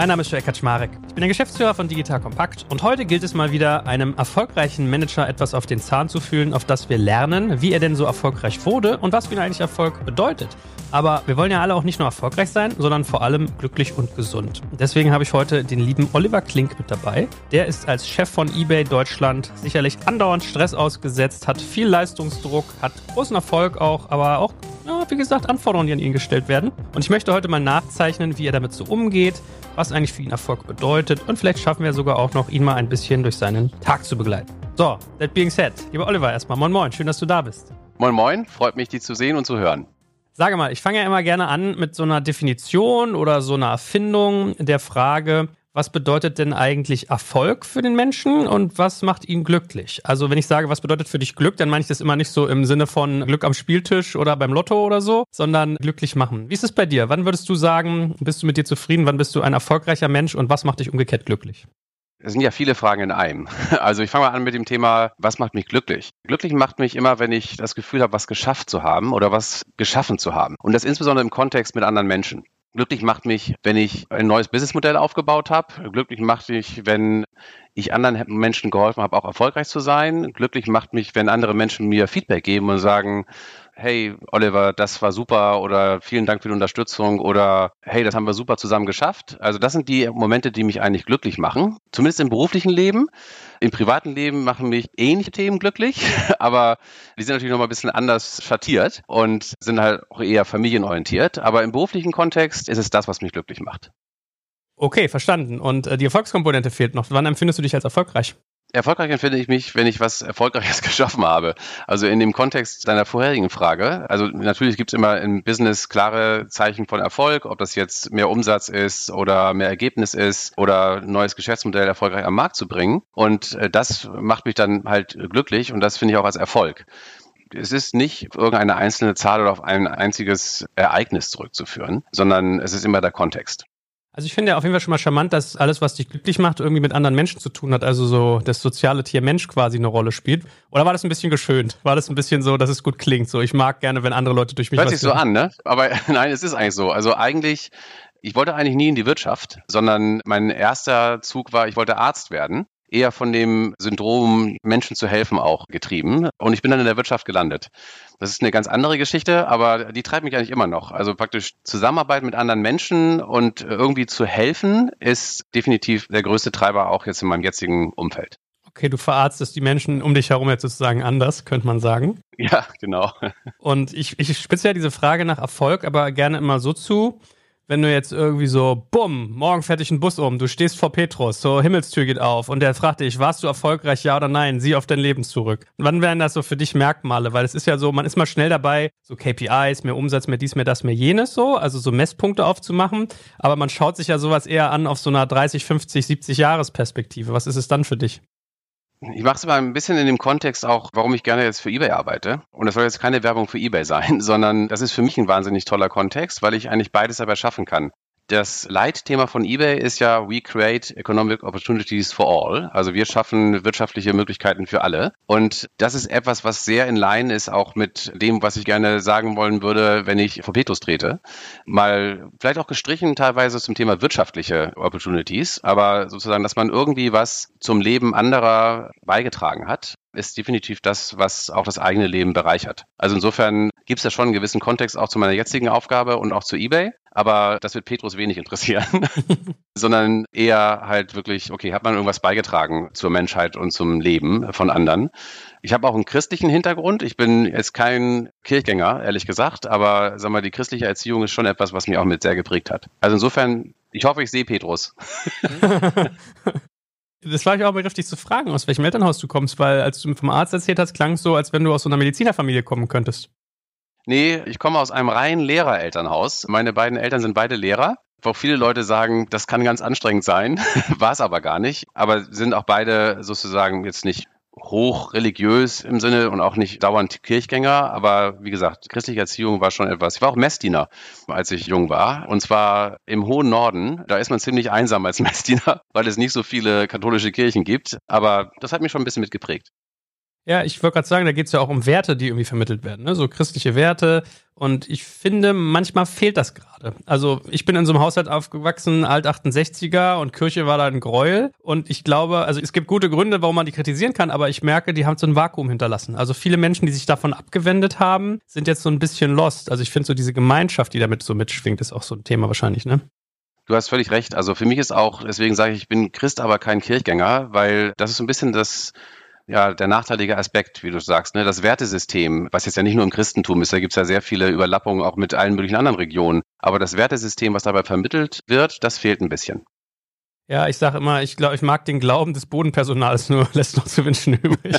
mein Name ist Joel Kaczmarek. Ich bin der Geschäftsführer von Digital Kompakt und heute gilt es mal wieder, einem erfolgreichen Manager etwas auf den Zahn zu fühlen, auf das wir lernen, wie er denn so erfolgreich wurde und was für ihn eigentlich Erfolg bedeutet. Aber wir wollen ja alle auch nicht nur erfolgreich sein, sondern vor allem glücklich und gesund. Deswegen habe ich heute den lieben Oliver Klink mit dabei. Der ist als Chef von eBay Deutschland sicherlich andauernd Stress ausgesetzt, hat viel Leistungsdruck, hat großen Erfolg auch, aber auch ja, wie gesagt, Anforderungen, die an ihn gestellt werden. Und ich möchte heute mal nachzeichnen, wie er damit so umgeht, was eigentlich für ihn Erfolg bedeutet und vielleicht schaffen wir sogar auch noch, ihn mal ein bisschen durch seinen Tag zu begleiten. So, that being said, lieber Oliver, erstmal moin moin, schön, dass du da bist. Moin moin, freut mich, dich zu sehen und zu hören. Sage mal, ich fange ja immer gerne an mit so einer Definition oder so einer Erfindung der Frage, was bedeutet denn eigentlich Erfolg für den Menschen und was macht ihn glücklich? Also wenn ich sage, was bedeutet für dich Glück, dann meine ich das immer nicht so im Sinne von Glück am Spieltisch oder beim Lotto oder so, sondern glücklich machen. Wie ist es bei dir? Wann würdest du sagen, bist du mit dir zufrieden? Wann bist du ein erfolgreicher Mensch und was macht dich umgekehrt glücklich? Es sind ja viele Fragen in einem. Also ich fange mal an mit dem Thema, was macht mich glücklich? Glücklich macht mich immer, wenn ich das Gefühl habe, was geschafft zu haben oder was geschaffen zu haben. Und das insbesondere im Kontext mit anderen Menschen. Glücklich macht mich, wenn ich ein neues Businessmodell aufgebaut habe. Glücklich macht mich, wenn ich anderen Menschen geholfen habe, auch erfolgreich zu sein. Glücklich macht mich, wenn andere Menschen mir Feedback geben und sagen, hey Oliver, das war super oder vielen Dank für die Unterstützung oder hey, das haben wir super zusammen geschafft. Also das sind die Momente, die mich eigentlich glücklich machen, zumindest im beruflichen Leben. Im privaten Leben machen mich ähnliche Themen glücklich, aber die sind natürlich noch mal ein bisschen anders schattiert und sind halt auch eher familienorientiert. Aber im beruflichen Kontext ist es das, was mich glücklich macht. Okay, verstanden. Und äh, die Erfolgskomponente fehlt noch. Wann empfindest du dich als erfolgreich? Erfolgreich empfinde ich mich, wenn ich was Erfolgreiches geschaffen habe. Also in dem Kontext deiner vorherigen Frage. Also natürlich gibt es immer im Business klare Zeichen von Erfolg, ob das jetzt mehr Umsatz ist oder mehr Ergebnis ist oder ein neues Geschäftsmodell erfolgreich am Markt zu bringen. Und äh, das macht mich dann halt glücklich und das finde ich auch als Erfolg es ist nicht irgendeine einzelne Zahl oder auf ein einziges Ereignis zurückzuführen, sondern es ist immer der Kontext. Also ich finde ja auf jeden Fall schon mal charmant, dass alles, was dich glücklich macht, irgendwie mit anderen Menschen zu tun hat. Also so das soziale Tier Mensch quasi eine Rolle spielt. Oder war das ein bisschen geschönt? War das ein bisschen so, dass es gut klingt? So, ich mag gerne, wenn andere Leute durch mich. Hört sich so an, ne? Aber nein, es ist eigentlich so. Also eigentlich, ich wollte eigentlich nie in die Wirtschaft, sondern mein erster Zug war, ich wollte Arzt werden eher von dem Syndrom, Menschen zu helfen, auch getrieben. Und ich bin dann in der Wirtschaft gelandet. Das ist eine ganz andere Geschichte, aber die treibt mich eigentlich immer noch. Also praktisch Zusammenarbeit mit anderen Menschen und irgendwie zu helfen, ist definitiv der größte Treiber auch jetzt in meinem jetzigen Umfeld. Okay, du verarztest die Menschen um dich herum jetzt sozusagen anders, könnte man sagen. Ja, genau. Und ich, ich spitze ja diese Frage nach Erfolg aber gerne immer so zu, wenn du jetzt irgendwie so, bumm, morgen fährt dich ein Bus um, du stehst vor Petrus, so Himmelstür geht auf und der fragt dich, warst du erfolgreich, ja oder nein, sieh auf dein Leben zurück. Wann wären das so für dich Merkmale? Weil es ist ja so, man ist mal schnell dabei, so KPIs, mehr Umsatz, mehr dies, mehr das, mehr jenes so, also so Messpunkte aufzumachen, aber man schaut sich ja sowas eher an auf so einer 30, 50, 70 Jahresperspektive. Was ist es dann für dich? Ich mache es mal ein bisschen in dem Kontext auch, warum ich gerne jetzt für eBay arbeite. Und das soll jetzt keine Werbung für eBay sein, sondern das ist für mich ein wahnsinnig toller Kontext, weil ich eigentlich beides dabei schaffen kann. Das Leitthema von eBay ist ja We create economic opportunities for all. Also wir schaffen wirtschaftliche Möglichkeiten für alle. Und das ist etwas, was sehr in Line ist auch mit dem, was ich gerne sagen wollen würde, wenn ich vor Petrus trete. Mal vielleicht auch gestrichen teilweise zum Thema wirtschaftliche Opportunities, aber sozusagen, dass man irgendwie was zum Leben anderer beigetragen hat ist definitiv das, was auch das eigene Leben bereichert. Also insofern gibt es ja schon einen gewissen Kontext auch zu meiner jetzigen Aufgabe und auch zu eBay. Aber das wird Petrus wenig interessieren, sondern eher halt wirklich, okay, hat man irgendwas beigetragen zur Menschheit und zum Leben von anderen? Ich habe auch einen christlichen Hintergrund. Ich bin jetzt kein Kirchgänger, ehrlich gesagt, aber sag mal, die christliche Erziehung ist schon etwas, was mich auch mit sehr geprägt hat. Also insofern, ich hoffe, ich sehe Petrus. Das war ich auch berechtigt zu fragen, aus welchem Elternhaus du kommst, weil als du vom Arzt erzählt hast, klang es so, als wenn du aus so einer Medizinerfamilie kommen könntest. Nee, ich komme aus einem reinen Lehrerelternhaus. Meine beiden Eltern sind beide Lehrer. Wo viele Leute sagen, das kann ganz anstrengend sein, war es aber gar nicht. Aber sind auch beide sozusagen jetzt nicht hoch religiös im Sinne und auch nicht dauernd Kirchgänger, aber wie gesagt, christliche Erziehung war schon etwas. Ich war auch Messdiener, als ich jung war, und zwar im hohen Norden. Da ist man ziemlich einsam als Messdiener, weil es nicht so viele katholische Kirchen gibt, aber das hat mich schon ein bisschen mitgeprägt. Ja, ich wollte gerade sagen, da geht es ja auch um Werte, die irgendwie vermittelt werden, ne? so christliche Werte. Und ich finde, manchmal fehlt das gerade. Also ich bin in so einem Haushalt aufgewachsen, alt 68er und Kirche war da ein Gräuel. Und ich glaube, also es gibt gute Gründe, warum man die kritisieren kann, aber ich merke, die haben so ein Vakuum hinterlassen. Also viele Menschen, die sich davon abgewendet haben, sind jetzt so ein bisschen lost. Also ich finde so diese Gemeinschaft, die damit so mitschwingt, ist auch so ein Thema wahrscheinlich, ne? Du hast völlig recht. Also für mich ist auch, deswegen sage ich, ich bin Christ, aber kein Kirchgänger, weil das ist so ein bisschen das ja, der nachteilige Aspekt, wie du sagst, ne, das Wertesystem, was jetzt ja nicht nur im Christentum ist, da gibt es ja sehr viele Überlappungen auch mit allen möglichen anderen Regionen. Aber das Wertesystem, was dabei vermittelt wird, das fehlt ein bisschen. Ja, ich sage immer, ich glaube, ich mag den Glauben des Bodenpersonals, nur lässt noch zu wünschen übrig.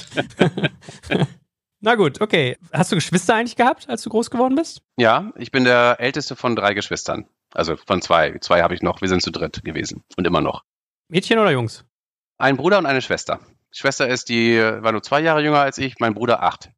Na gut, okay. Hast du Geschwister eigentlich gehabt, als du groß geworden bist? Ja, ich bin der älteste von drei Geschwistern. Also von zwei. Zwei habe ich noch. Wir sind zu dritt gewesen und immer noch. Mädchen oder Jungs? Ein Bruder und eine Schwester. Schwester ist, die war nur zwei Jahre jünger als ich, mein Bruder acht.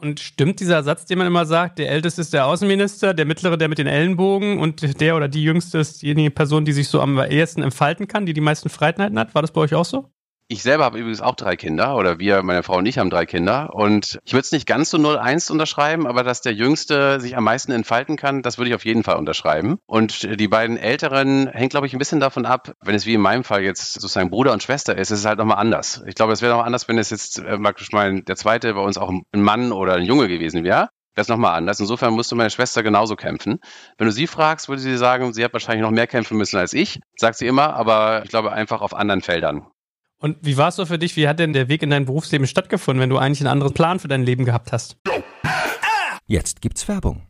Und stimmt dieser Satz, den man immer sagt, der Älteste ist der Außenminister, der Mittlere der mit den Ellenbogen und der oder die Jüngste ist diejenige Person, die sich so am ehesten entfalten kann, die die meisten Freiheiten hat? War das bei euch auch so? Ich selber habe übrigens auch drei Kinder oder wir, meine Frau und ich haben drei Kinder und ich würde es nicht ganz so 0-1 unterschreiben, aber dass der Jüngste sich am meisten entfalten kann, das würde ich auf jeden Fall unterschreiben. Und die beiden Älteren hängt, glaube ich, ein bisschen davon ab, wenn es wie in meinem Fall jetzt sozusagen Bruder und Schwester ist, ist es halt nochmal anders. Ich glaube, es wäre nochmal anders, wenn es jetzt äh, praktisch mal der Zweite bei uns auch ein Mann oder ein Junge gewesen wäre. Das nochmal anders. Insofern musste meine Schwester genauso kämpfen. Wenn du sie fragst, würde sie sagen, sie hat wahrscheinlich noch mehr kämpfen müssen als ich, sagt sie immer, aber ich glaube einfach auf anderen Feldern. Und wie war es so für dich? Wie hat denn der Weg in dein Berufsleben stattgefunden, wenn du eigentlich einen anderen Plan für dein Leben gehabt hast? Jetzt gibt's Werbung.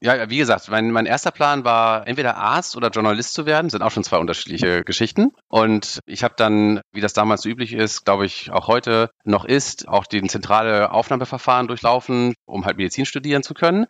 Ja, wie gesagt, mein, mein erster Plan war, entweder Arzt oder Journalist zu werden. Das sind auch schon zwei unterschiedliche Geschichten. Und ich habe dann, wie das damals so üblich ist, glaube ich auch heute noch ist, auch den zentrale Aufnahmeverfahren durchlaufen, um halt Medizin studieren zu können.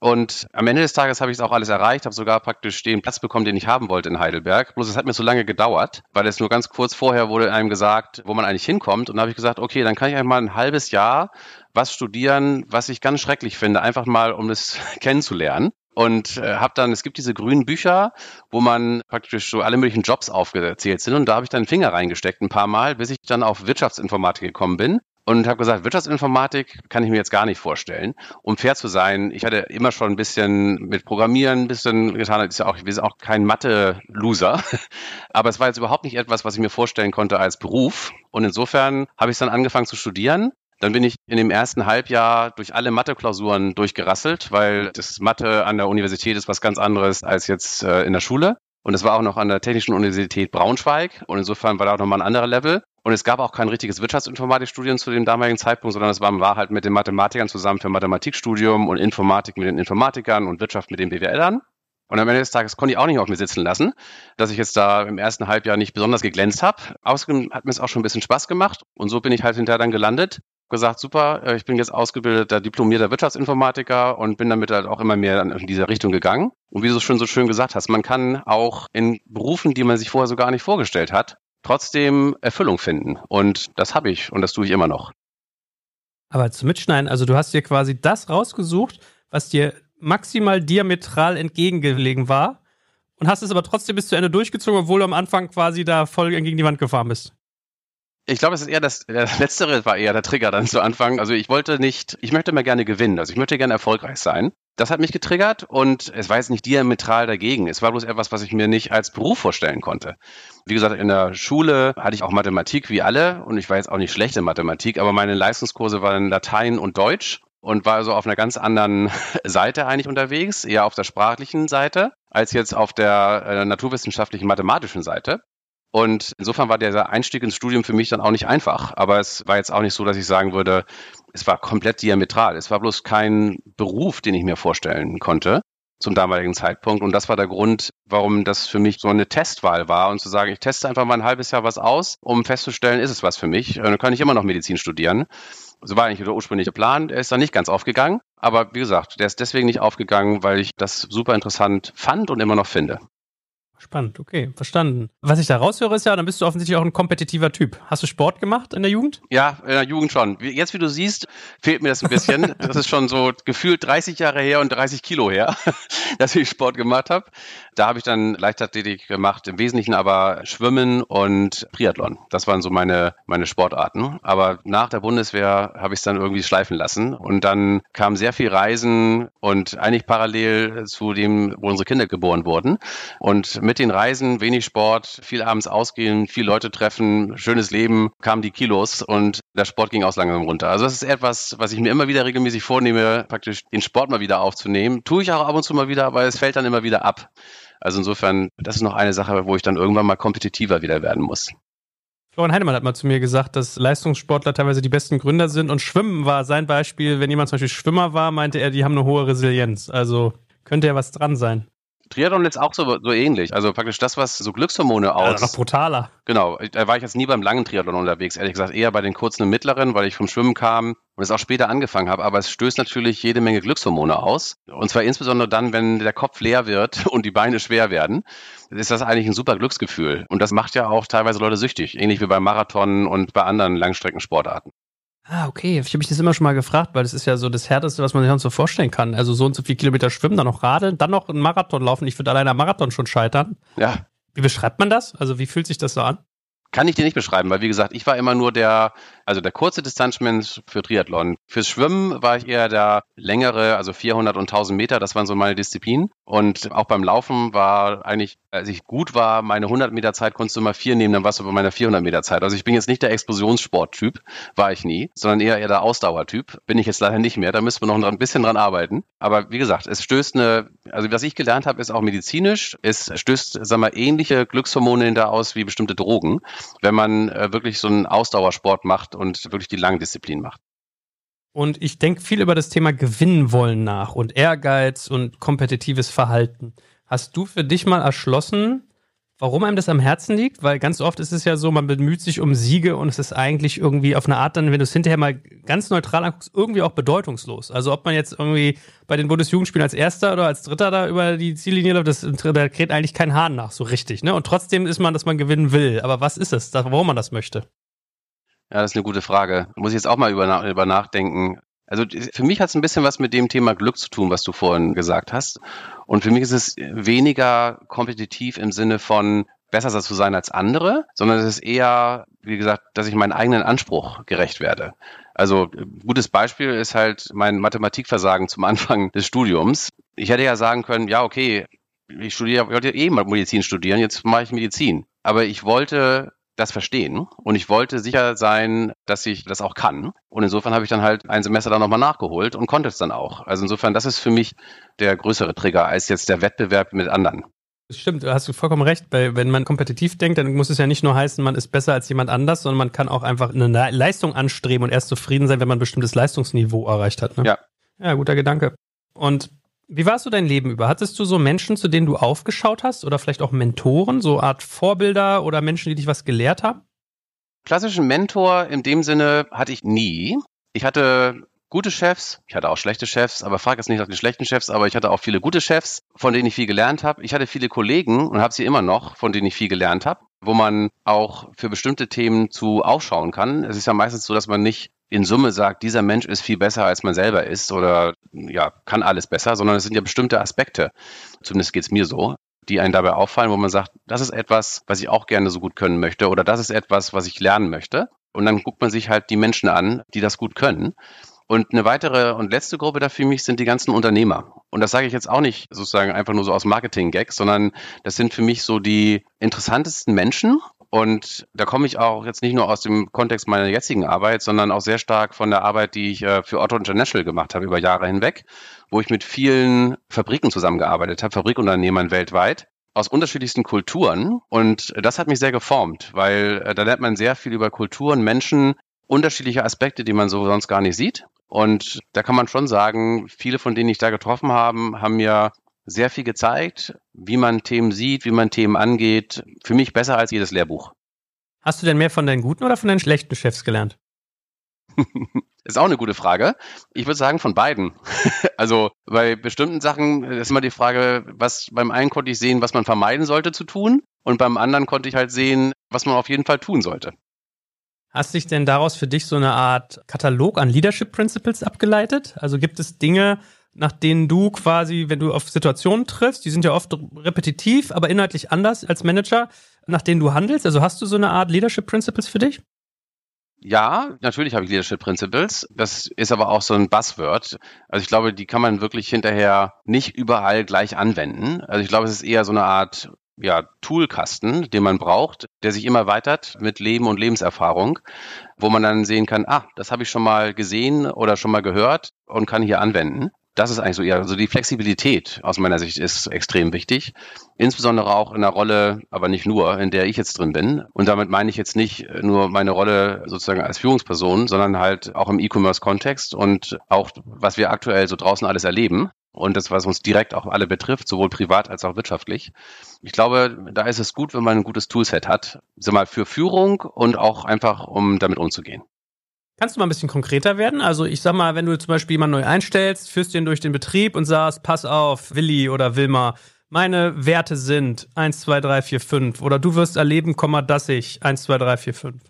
Und am Ende des Tages habe ich es auch alles erreicht, habe sogar praktisch den Platz bekommen, den ich haben wollte in Heidelberg. Bloß es hat mir so lange gedauert, weil es nur ganz kurz vorher wurde einem gesagt, wo man eigentlich hinkommt. Und da habe ich gesagt, okay, dann kann ich einmal ein halbes Jahr was studieren, was ich ganz schrecklich finde, einfach mal, um es kennenzulernen und äh, habe dann, es gibt diese grünen Bücher, wo man praktisch so alle möglichen Jobs aufgezählt sind und da habe ich dann den Finger reingesteckt ein paar Mal, bis ich dann auf Wirtschaftsinformatik gekommen bin und habe gesagt, Wirtschaftsinformatik kann ich mir jetzt gar nicht vorstellen. Um fair zu sein, ich hatte immer schon ein bisschen mit Programmieren ein bisschen getan, ist ja auch, sind auch kein Mathe-Loser, aber es war jetzt überhaupt nicht etwas, was ich mir vorstellen konnte als Beruf und insofern habe ich dann angefangen zu studieren dann bin ich in dem ersten Halbjahr durch alle Mathe-Klausuren durchgerasselt, weil das Mathe an der Universität ist was ganz anderes als jetzt äh, in der Schule. Und es war auch noch an der Technischen Universität Braunschweig. Und insofern war da auch nochmal ein anderer Level. Und es gab auch kein richtiges Wirtschaftsinformatikstudium zu dem damaligen Zeitpunkt, sondern es war, war halt mit den Mathematikern zusammen für Mathematikstudium und Informatik mit den Informatikern und Wirtschaft mit den BWLern. Und am Ende des Tages konnte ich auch nicht auf mir sitzen lassen, dass ich jetzt da im ersten Halbjahr nicht besonders geglänzt habe. Außerdem hat mir es auch schon ein bisschen Spaß gemacht. Und so bin ich halt hinterher dann gelandet. Gesagt, super, äh, ich bin jetzt ausgebildeter, diplomierter Wirtschaftsinformatiker und bin damit halt auch immer mehr in diese Richtung gegangen. Und wie du es schon so schön gesagt hast, man kann auch in Berufen, die man sich vorher so gar nicht vorgestellt hat, trotzdem Erfüllung finden. Und das habe ich und das tue ich immer noch. Aber zum Mitschneiden, also du hast dir quasi das rausgesucht, was dir maximal diametral entgegengelegen war und hast es aber trotzdem bis zu Ende durchgezogen, obwohl du am Anfang quasi da voll gegen die Wand gefahren bist. Ich glaube, es ist eher das, das Letztere war eher der Trigger dann zu Anfang. Also ich wollte nicht, ich möchte immer gerne gewinnen, also ich möchte gerne erfolgreich sein. Das hat mich getriggert und es war jetzt nicht diametral dagegen. Es war bloß etwas, was ich mir nicht als Beruf vorstellen konnte. Wie gesagt, in der Schule hatte ich auch Mathematik wie alle und ich war jetzt auch nicht schlecht in Mathematik, aber meine Leistungskurse waren Latein und Deutsch und war also auf einer ganz anderen Seite eigentlich unterwegs, eher auf der sprachlichen Seite, als jetzt auf der äh, naturwissenschaftlichen mathematischen Seite. Und insofern war der Einstieg ins Studium für mich dann auch nicht einfach. Aber es war jetzt auch nicht so, dass ich sagen würde, es war komplett diametral. Es war bloß kein Beruf, den ich mir vorstellen konnte zum damaligen Zeitpunkt. Und das war der Grund, warum das für mich so eine Testwahl war und zu sagen, ich teste einfach mal ein halbes Jahr was aus, um festzustellen, ist es was für mich. Dann kann ich immer noch Medizin studieren. So war eigentlich der ursprüngliche Plan. Er ist dann nicht ganz aufgegangen. Aber wie gesagt, der ist deswegen nicht aufgegangen, weil ich das super interessant fand und immer noch finde. Spannend, okay, verstanden. Was ich da raushöre, ist ja, dann bist du offensichtlich auch ein kompetitiver Typ. Hast du Sport gemacht in der Jugend? Ja, in der Jugend schon. Jetzt, wie du siehst, fehlt mir das ein bisschen. das ist schon so gefühlt 30 Jahre her und 30 Kilo her, dass ich Sport gemacht habe. Da habe ich dann Leichtathletik gemacht, im Wesentlichen aber Schwimmen und Triathlon. Das waren so meine, meine Sportarten. Aber nach der Bundeswehr habe ich es dann irgendwie schleifen lassen. Und dann kam sehr viel Reisen und eigentlich parallel zu dem, wo unsere Kinder geboren wurden. Und mit den Reisen, wenig Sport, viel abends ausgehen, viel Leute treffen, schönes Leben, kamen die Kilos und der Sport ging aus langsam runter. Also das ist etwas, was ich mir immer wieder regelmäßig vornehme, praktisch den Sport mal wieder aufzunehmen. Tue ich auch ab und zu mal wieder, aber es fällt dann immer wieder ab. Also insofern, das ist noch eine Sache, wo ich dann irgendwann mal kompetitiver wieder werden muss. Florian Heinemann hat mal zu mir gesagt, dass Leistungssportler teilweise die besten Gründer sind und Schwimmen war sein Beispiel. Wenn jemand zum Beispiel Schwimmer war, meinte er, die haben eine hohe Resilienz. Also könnte ja was dran sein. Triathlon ist auch so, so ähnlich. Also praktisch das, was so Glückshormone aus. Ja, noch brutaler. Genau. Da war ich jetzt nie beim langen Triathlon unterwegs, ehrlich gesagt. Eher bei den kurzen und mittleren, weil ich vom Schwimmen kam und es auch später angefangen habe. Aber es stößt natürlich jede Menge Glückshormone aus. Und zwar insbesondere dann, wenn der Kopf leer wird und die Beine schwer werden. Ist das eigentlich ein super Glücksgefühl. Und das macht ja auch teilweise Leute süchtig. Ähnlich wie beim Marathon und bei anderen Langstreckensportarten. Ah, okay. Ich habe mich das immer schon mal gefragt, weil das ist ja so das Härteste, was man sich sonst so vorstellen kann. Also so und so viele Kilometer schwimmen, dann noch radeln, dann noch einen Marathon laufen. Ich würde alleine am Marathon schon scheitern. Ja. Wie beschreibt man das? Also wie fühlt sich das so an? Kann ich dir nicht beschreiben, weil wie gesagt, ich war immer nur der, also der kurze Distanzmensch für Triathlon. Fürs Schwimmen war ich eher der längere, also 400 und 1000 Meter, das waren so meine Disziplinen. Und auch beim Laufen war eigentlich, als ich gut war, meine 100 Meter Zeit konntest du immer vier nehmen, dann warst du bei meiner 400 Meter Zeit. Also ich bin jetzt nicht der Explosionssporttyp, war ich nie, sondern eher eher der Ausdauertyp. Bin ich jetzt leider nicht mehr, da müssen wir noch ein bisschen dran arbeiten. Aber wie gesagt, es stößt eine, also was ich gelernt habe, ist auch medizinisch. Es stößt, sag mal, ähnliche Glückshormone hinter aus wie bestimmte Drogen wenn man äh, wirklich so einen Ausdauersport macht und wirklich die lange Disziplin macht. Und ich denke viel über das Thema Gewinnen wollen nach und Ehrgeiz und kompetitives Verhalten. Hast du für dich mal erschlossen, warum einem das am Herzen liegt, weil ganz oft ist es ja so, man bemüht sich um Siege und es ist eigentlich irgendwie auf eine Art dann, wenn du es hinterher mal ganz neutral anguckst, irgendwie auch bedeutungslos. Also ob man jetzt irgendwie bei den Bundesjugendspielen als Erster oder als Dritter da über die Ziellinie läuft, das, da kräht eigentlich kein Hahn nach, so richtig. Ne? Und trotzdem ist man, dass man gewinnen will. Aber was ist es, warum man das möchte? Ja, das ist eine gute Frage. Muss ich jetzt auch mal über, über nachdenken. Also für mich hat es ein bisschen was mit dem Thema Glück zu tun, was du vorhin gesagt hast. Und für mich ist es weniger kompetitiv im Sinne von besser zu sein als andere, sondern es ist eher, wie gesagt, dass ich meinen eigenen Anspruch gerecht werde. Also gutes Beispiel ist halt mein Mathematikversagen zum Anfang des Studiums. Ich hätte ja sagen können, ja, okay, ich studiere, wollte eh mal Medizin studieren, jetzt mache ich Medizin. Aber ich wollte das verstehen und ich wollte sicher sein, dass ich das auch kann. Und insofern habe ich dann halt ein Semester dann nochmal nachgeholt und konnte es dann auch. Also insofern, das ist für mich der größere Trigger als jetzt der Wettbewerb mit anderen. Stimmt, du hast vollkommen recht. Weil wenn man kompetitiv denkt, dann muss es ja nicht nur heißen, man ist besser als jemand anders, sondern man kann auch einfach eine Leistung anstreben und erst zufrieden sein, wenn man ein bestimmtes Leistungsniveau erreicht hat. Ne? Ja. Ja, guter Gedanke. Und wie warst du dein Leben über? Hattest du so Menschen, zu denen du aufgeschaut hast oder vielleicht auch Mentoren, so Art Vorbilder oder Menschen, die dich was gelehrt haben? Klassischen Mentor in dem Sinne hatte ich nie. Ich hatte gute Chefs, ich hatte auch schlechte Chefs, aber frag jetzt nicht nach den schlechten Chefs, aber ich hatte auch viele gute Chefs, von denen ich viel gelernt habe. Ich hatte viele Kollegen und habe sie immer noch, von denen ich viel gelernt habe, wo man auch für bestimmte Themen zu aufschauen kann. Es ist ja meistens so, dass man nicht in Summe sagt, dieser Mensch ist viel besser, als man selber ist oder ja, kann alles besser, sondern es sind ja bestimmte Aspekte, zumindest geht es mir so, die einen dabei auffallen, wo man sagt, das ist etwas, was ich auch gerne so gut können möchte oder das ist etwas, was ich lernen möchte. Und dann guckt man sich halt die Menschen an, die das gut können. Und eine weitere und letzte Gruppe da für mich sind die ganzen Unternehmer. Und das sage ich jetzt auch nicht sozusagen einfach nur so aus Marketing-Gags, sondern das sind für mich so die interessantesten Menschen. Und da komme ich auch jetzt nicht nur aus dem Kontext meiner jetzigen Arbeit, sondern auch sehr stark von der Arbeit, die ich äh, für Otto International gemacht habe über Jahre hinweg, wo ich mit vielen Fabriken zusammengearbeitet habe, Fabrikunternehmern weltweit aus unterschiedlichsten Kulturen. Und das hat mich sehr geformt, weil äh, da lernt man sehr viel über Kulturen, Menschen, unterschiedliche Aspekte, die man so sonst gar nicht sieht. Und da kann man schon sagen, viele von denen ich da getroffen habe, haben mir sehr viel gezeigt, wie man Themen sieht, wie man Themen angeht. Für mich besser als jedes Lehrbuch. Hast du denn mehr von deinen guten oder von deinen schlechten Chefs gelernt? ist auch eine gute Frage. Ich würde sagen von beiden. also bei bestimmten Sachen ist immer die Frage, was beim einen konnte ich sehen, was man vermeiden sollte zu tun und beim anderen konnte ich halt sehen, was man auf jeden Fall tun sollte. Hast dich denn daraus für dich so eine Art Katalog an Leadership Principles abgeleitet? Also gibt es Dinge, nach denen du quasi, wenn du auf Situationen triffst, die sind ja oft repetitiv, aber inhaltlich anders als Manager, nach denen du handelst? Also hast du so eine Art Leadership Principles für dich? Ja, natürlich habe ich Leadership Principles. Das ist aber auch so ein Buzzword. Also ich glaube, die kann man wirklich hinterher nicht überall gleich anwenden. Also ich glaube, es ist eher so eine Art ja, Toolkasten, den man braucht, der sich immer weitert mit Leben und Lebenserfahrung, wo man dann sehen kann, ah, das habe ich schon mal gesehen oder schon mal gehört und kann hier anwenden. Das ist eigentlich so eher, also die Flexibilität aus meiner Sicht ist extrem wichtig. Insbesondere auch in der Rolle, aber nicht nur, in der ich jetzt drin bin. Und damit meine ich jetzt nicht nur meine Rolle sozusagen als Führungsperson, sondern halt auch im E-Commerce-Kontext und auch, was wir aktuell so draußen alles erleben und das, was uns direkt auch alle betrifft, sowohl privat als auch wirtschaftlich. Ich glaube, da ist es gut, wenn man ein gutes Toolset hat, sag mal, für Führung und auch einfach, um damit umzugehen. Kannst du mal ein bisschen konkreter werden? Also ich sag mal, wenn du zum Beispiel jemanden neu einstellst, führst den durch den Betrieb und sagst, pass auf, Willi oder Wilma, meine Werte sind 1, 2, 3, 4, 5 oder du wirst erleben, dass ich 1, 2, 3, 4, 5.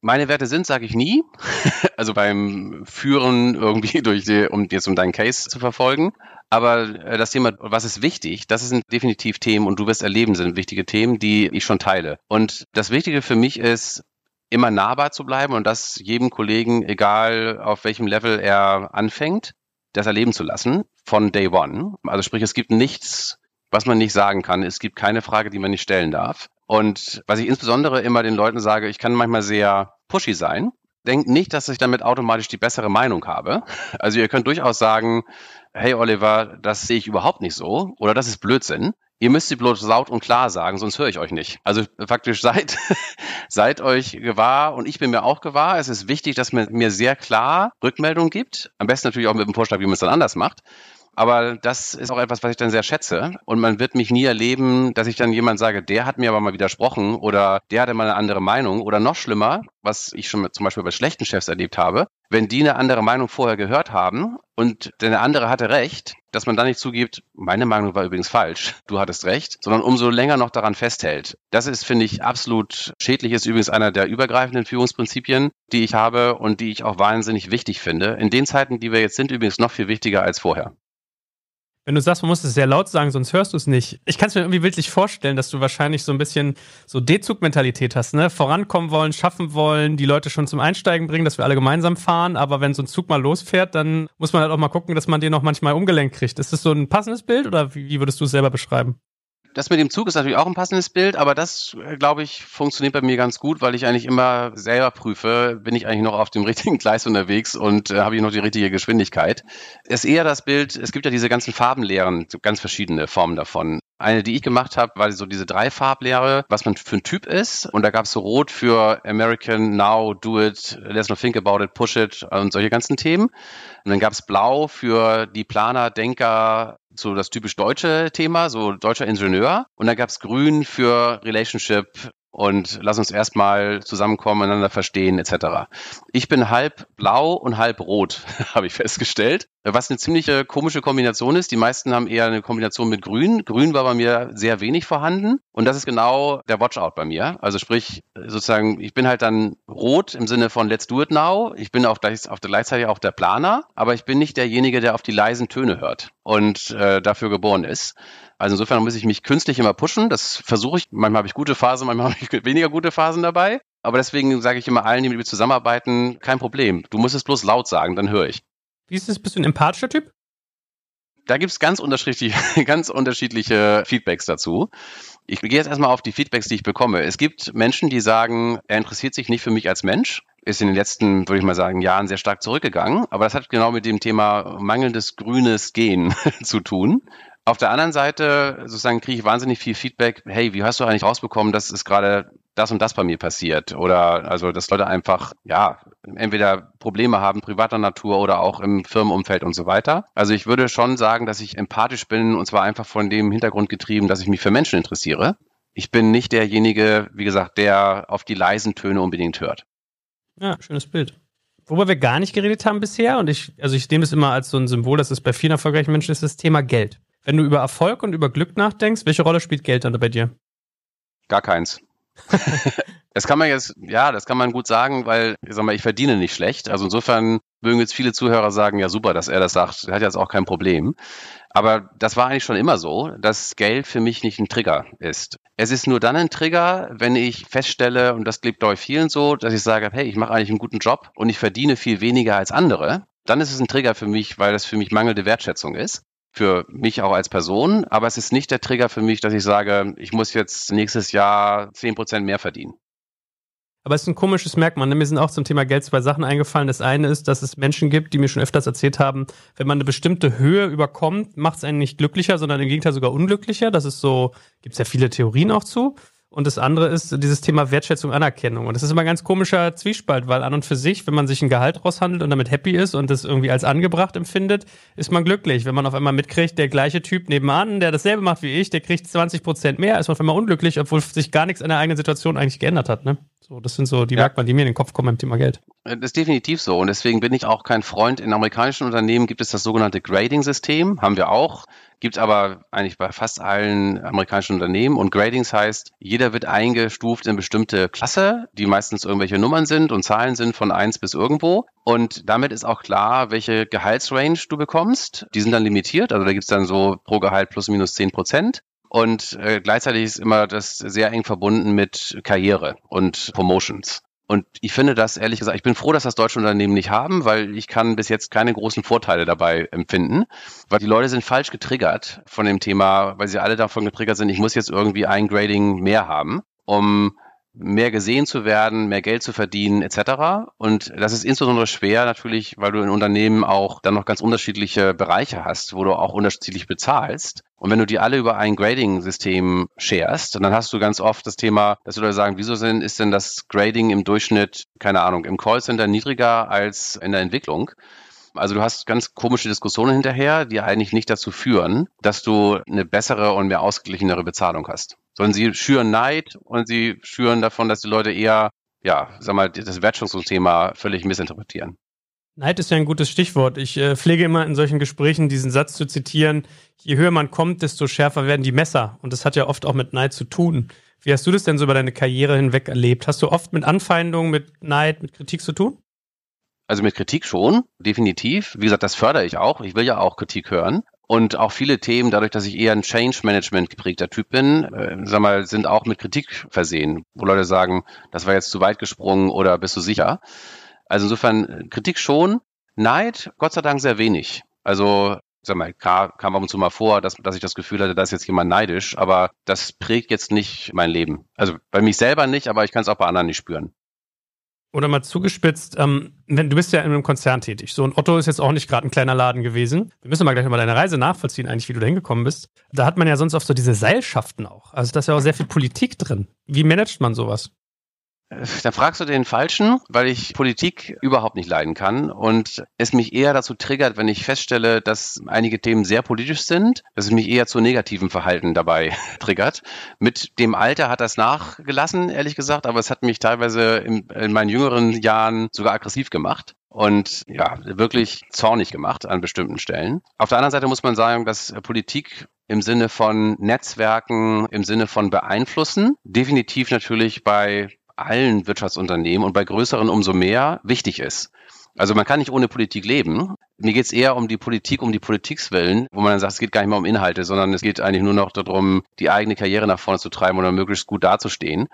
Meine Werte sind, sage ich nie. also beim Führen irgendwie durch die, um jetzt um deinen Case zu verfolgen. Aber äh, das Thema, was ist wichtig, das sind definitiv Themen und du wirst erleben, sind wichtige Themen, die ich schon teile. Und das Wichtige für mich ist, immer nahbar zu bleiben und das jedem Kollegen, egal auf welchem Level er anfängt, das erleben zu lassen von Day One. Also sprich, es gibt nichts, was man nicht sagen kann. Es gibt keine Frage, die man nicht stellen darf. Und was ich insbesondere immer den Leuten sage, ich kann manchmal sehr pushy sein. Denkt nicht, dass ich damit automatisch die bessere Meinung habe. Also ihr könnt durchaus sagen, hey Oliver, das sehe ich überhaupt nicht so oder das ist Blödsinn. Ihr müsst sie bloß laut und klar sagen, sonst höre ich euch nicht. Also faktisch seid, seid euch gewahr und ich bin mir auch gewahr. Es ist wichtig, dass man mir sehr klar Rückmeldung gibt. Am besten natürlich auch mit dem Vorschlag, wie man es dann anders macht. Aber das ist auch etwas, was ich dann sehr schätze. Und man wird mich nie erleben, dass ich dann jemand sage, der hat mir aber mal widersprochen oder der hatte mal eine andere Meinung. Oder noch schlimmer, was ich schon zum Beispiel bei schlechten Chefs erlebt habe, wenn die eine andere Meinung vorher gehört haben und der andere hatte recht, dass man dann nicht zugibt, meine Meinung war übrigens falsch, du hattest recht, sondern umso länger noch daran festhält. Das ist, finde ich, absolut schädlich, ist übrigens einer der übergreifenden Führungsprinzipien, die ich habe und die ich auch wahnsinnig wichtig finde. In den Zeiten, die wir jetzt sind, übrigens noch viel wichtiger als vorher. Wenn du sagst, man muss es sehr laut sagen, sonst hörst du es nicht. Ich kann es mir irgendwie bildlich vorstellen, dass du wahrscheinlich so ein bisschen so D-Zug-Mentalität hast, ne? Vorankommen wollen, schaffen wollen, die Leute schon zum Einsteigen bringen, dass wir alle gemeinsam fahren. Aber wenn so ein Zug mal losfährt, dann muss man halt auch mal gucken, dass man den auch manchmal umgelenkt kriegt. Ist das so ein passendes Bild oder wie würdest du es selber beschreiben? Das mit dem Zug ist natürlich auch ein passendes Bild, aber das, äh, glaube ich, funktioniert bei mir ganz gut, weil ich eigentlich immer selber prüfe, bin ich eigentlich noch auf dem richtigen Gleis unterwegs und äh, habe ich noch die richtige Geschwindigkeit. Es ist eher das Bild, es gibt ja diese ganzen Farbenlehren, ganz verschiedene Formen davon. Eine, die ich gemacht habe, war so diese Dreifarblehre, was man für ein Typ ist. Und da gab es so Rot für American, Now, Do It, Let's Not Think About It, Push It und solche ganzen Themen. Und dann gab es Blau für die Planer, Denker, so das typisch deutsche Thema, so deutscher Ingenieur. Und dann gab es Grün für Relationship, und lass uns erstmal zusammenkommen, einander verstehen etc. Ich bin halb blau und halb rot, habe ich festgestellt, was eine ziemliche komische Kombination ist. Die meisten haben eher eine Kombination mit grün. Grün war bei mir sehr wenig vorhanden und das ist genau der Watchout bei mir. Also sprich, sozusagen, ich bin halt dann rot im Sinne von Let's do it now. Ich bin auch gleich, auf der, gleichzeitig auch der Planer, aber ich bin nicht derjenige, der auf die leisen Töne hört und äh, dafür geboren ist. Also insofern muss ich mich künstlich immer pushen. Das versuche ich. Manchmal habe ich gute Phasen, manchmal habe ich weniger gute Phasen dabei. Aber deswegen sage ich immer allen, die mit mir zusammenarbeiten, kein Problem. Du musst es bloß laut sagen, dann höre ich. Wie ist das? Bist du ein empathischer Typ? Da gibt es ganz unterschiedliche, ganz unterschiedliche Feedbacks dazu. Ich gehe jetzt erstmal auf die Feedbacks, die ich bekomme. Es gibt Menschen, die sagen, er interessiert sich nicht für mich als Mensch. Ist in den letzten, würde ich mal sagen, Jahren sehr stark zurückgegangen. Aber das hat genau mit dem Thema mangelndes grünes Gen zu tun. Auf der anderen Seite sozusagen kriege ich wahnsinnig viel Feedback. Hey, wie hast du eigentlich rausbekommen, dass es gerade das und das bei mir passiert? Oder also, dass Leute einfach, ja, entweder Probleme haben, privater Natur oder auch im Firmenumfeld und so weiter. Also ich würde schon sagen, dass ich empathisch bin und zwar einfach von dem Hintergrund getrieben, dass ich mich für Menschen interessiere. Ich bin nicht derjenige, wie gesagt, der auf die leisen Töne unbedingt hört. Ja, schönes Bild. Worüber wir gar nicht geredet haben bisher, und ich, also ich nehme das immer als so ein Symbol, dass es bei vielen erfolgreichen Menschen ist, das Thema Geld. Wenn du über Erfolg und über Glück nachdenkst, welche Rolle spielt Geld dann bei dir? Gar keins. das kann man jetzt, ja, das kann man gut sagen, weil, ich sag mal, ich verdiene nicht schlecht. Also insofern mögen jetzt viele Zuhörer sagen, ja super, dass er das sagt, er hat jetzt auch kein Problem. Aber das war eigentlich schon immer so, dass Geld für mich nicht ein Trigger ist. Es ist nur dann ein Trigger, wenn ich feststelle, und das klingt bei vielen so, dass ich sage, hey, ich mache eigentlich einen guten Job und ich verdiene viel weniger als andere. Dann ist es ein Trigger für mich, weil das für mich mangelnde Wertschätzung ist für mich auch als Person, aber es ist nicht der Trigger für mich, dass ich sage, ich muss jetzt nächstes Jahr zehn Prozent mehr verdienen. Aber es ist ein komisches Merkmal. Ne? Mir sind auch zum Thema Geld zwei Sachen eingefallen. Das eine ist, dass es Menschen gibt, die mir schon öfters erzählt haben, wenn man eine bestimmte Höhe überkommt, macht es einen nicht glücklicher, sondern im Gegenteil sogar unglücklicher. Das ist so, gibt es ja viele Theorien auch zu. Und das andere ist dieses Thema Wertschätzung, Anerkennung. Und das ist immer ein ganz komischer Zwiespalt, weil an und für sich, wenn man sich ein Gehalt raushandelt und damit happy ist und das irgendwie als angebracht empfindet, ist man glücklich. Wenn man auf einmal mitkriegt, der gleiche Typ nebenan, der dasselbe macht wie ich, der kriegt 20 Prozent mehr, ist man auf einmal unglücklich, obwohl sich gar nichts an der eigenen Situation eigentlich geändert hat. Ne? So, das sind so die ja. Merkmale, die mir in den Kopf kommen beim Thema Geld. Das ist definitiv so. Und deswegen bin ich auch kein Freund. In amerikanischen Unternehmen gibt es das sogenannte Grading-System, haben wir auch. Gibt aber eigentlich bei fast allen amerikanischen Unternehmen. Und Gradings heißt, jeder wird eingestuft in bestimmte Klasse, die meistens irgendwelche Nummern sind und Zahlen sind von eins bis irgendwo. Und damit ist auch klar, welche Gehaltsrange du bekommst. Die sind dann limitiert. Also da gibt es dann so pro Gehalt plus minus zehn Prozent. Und äh, gleichzeitig ist immer das sehr eng verbunden mit Karriere und Promotions. Und ich finde das ehrlich gesagt, ich bin froh, dass das deutsche Unternehmen nicht haben, weil ich kann bis jetzt keine großen Vorteile dabei empfinden, weil die Leute sind falsch getriggert von dem Thema, weil sie alle davon getriggert sind, ich muss jetzt irgendwie ein Grading mehr haben, um mehr gesehen zu werden, mehr Geld zu verdienen etc. Und das ist insbesondere schwer natürlich, weil du in Unternehmen auch dann noch ganz unterschiedliche Bereiche hast, wo du auch unterschiedlich bezahlst. Und wenn du die alle über ein Grading-System sharest, dann hast du ganz oft das Thema, dass die Leute sagen, wieso sind, ist denn das Grading im Durchschnitt, keine Ahnung, im Callcenter niedriger als in der Entwicklung? Also du hast ganz komische Diskussionen hinterher, die eigentlich nicht dazu führen, dass du eine bessere und mehr ausgeglichenere Bezahlung hast sondern sie schüren Neid und sie schüren davon, dass die Leute eher, ja, sag mal, das Wertschöpfungsthema völlig missinterpretieren. Neid ist ja ein gutes Stichwort. Ich äh, pflege immer in solchen Gesprächen diesen Satz zu zitieren, je höher man kommt, desto schärfer werden die Messer. Und das hat ja oft auch mit Neid zu tun. Wie hast du das denn so über deine Karriere hinweg erlebt? Hast du oft mit Anfeindungen, mit Neid, mit Kritik zu tun? Also mit Kritik schon, definitiv. Wie gesagt, das fördere ich auch. Ich will ja auch Kritik hören. Und auch viele Themen, dadurch, dass ich eher ein Change Management geprägter Typ bin, äh, sag mal, sind auch mit Kritik versehen, wo Leute sagen, das war jetzt zu weit gesprungen oder bist du sicher? Also insofern Kritik schon, Neid, Gott sei Dank sehr wenig. Also sag mal, kam, kam ab und zu mal vor, dass, dass ich das Gefühl hatte, da ist jetzt jemand neidisch, aber das prägt jetzt nicht mein Leben. Also bei mich selber nicht, aber ich kann es auch bei anderen nicht spüren. Oder mal zugespitzt, ähm, wenn, du bist ja in einem Konzern tätig. So, und Otto ist jetzt auch nicht gerade ein kleiner Laden gewesen. Wir müssen mal gleich mal deine Reise nachvollziehen, eigentlich, wie du da hingekommen bist. Da hat man ja sonst oft so diese Seilschaften auch. Also da ist ja auch sehr viel Politik drin. Wie managt man sowas? Da fragst du den Falschen, weil ich Politik überhaupt nicht leiden kann und es mich eher dazu triggert, wenn ich feststelle, dass einige Themen sehr politisch sind, dass es mich eher zu negativen Verhalten dabei triggert. Mit dem Alter hat das nachgelassen, ehrlich gesagt, aber es hat mich teilweise in, in meinen jüngeren Jahren sogar aggressiv gemacht und ja, wirklich zornig gemacht an bestimmten Stellen. Auf der anderen Seite muss man sagen, dass Politik im Sinne von Netzwerken, im Sinne von beeinflussen, definitiv natürlich bei allen Wirtschaftsunternehmen und bei größeren umso mehr wichtig ist. Also man kann nicht ohne Politik leben. Mir geht es eher um die Politik, um die Politikswillen, wo man dann sagt, es geht gar nicht mehr um Inhalte, sondern es geht eigentlich nur noch darum, die eigene Karriere nach vorne zu treiben oder möglichst gut dazustehen.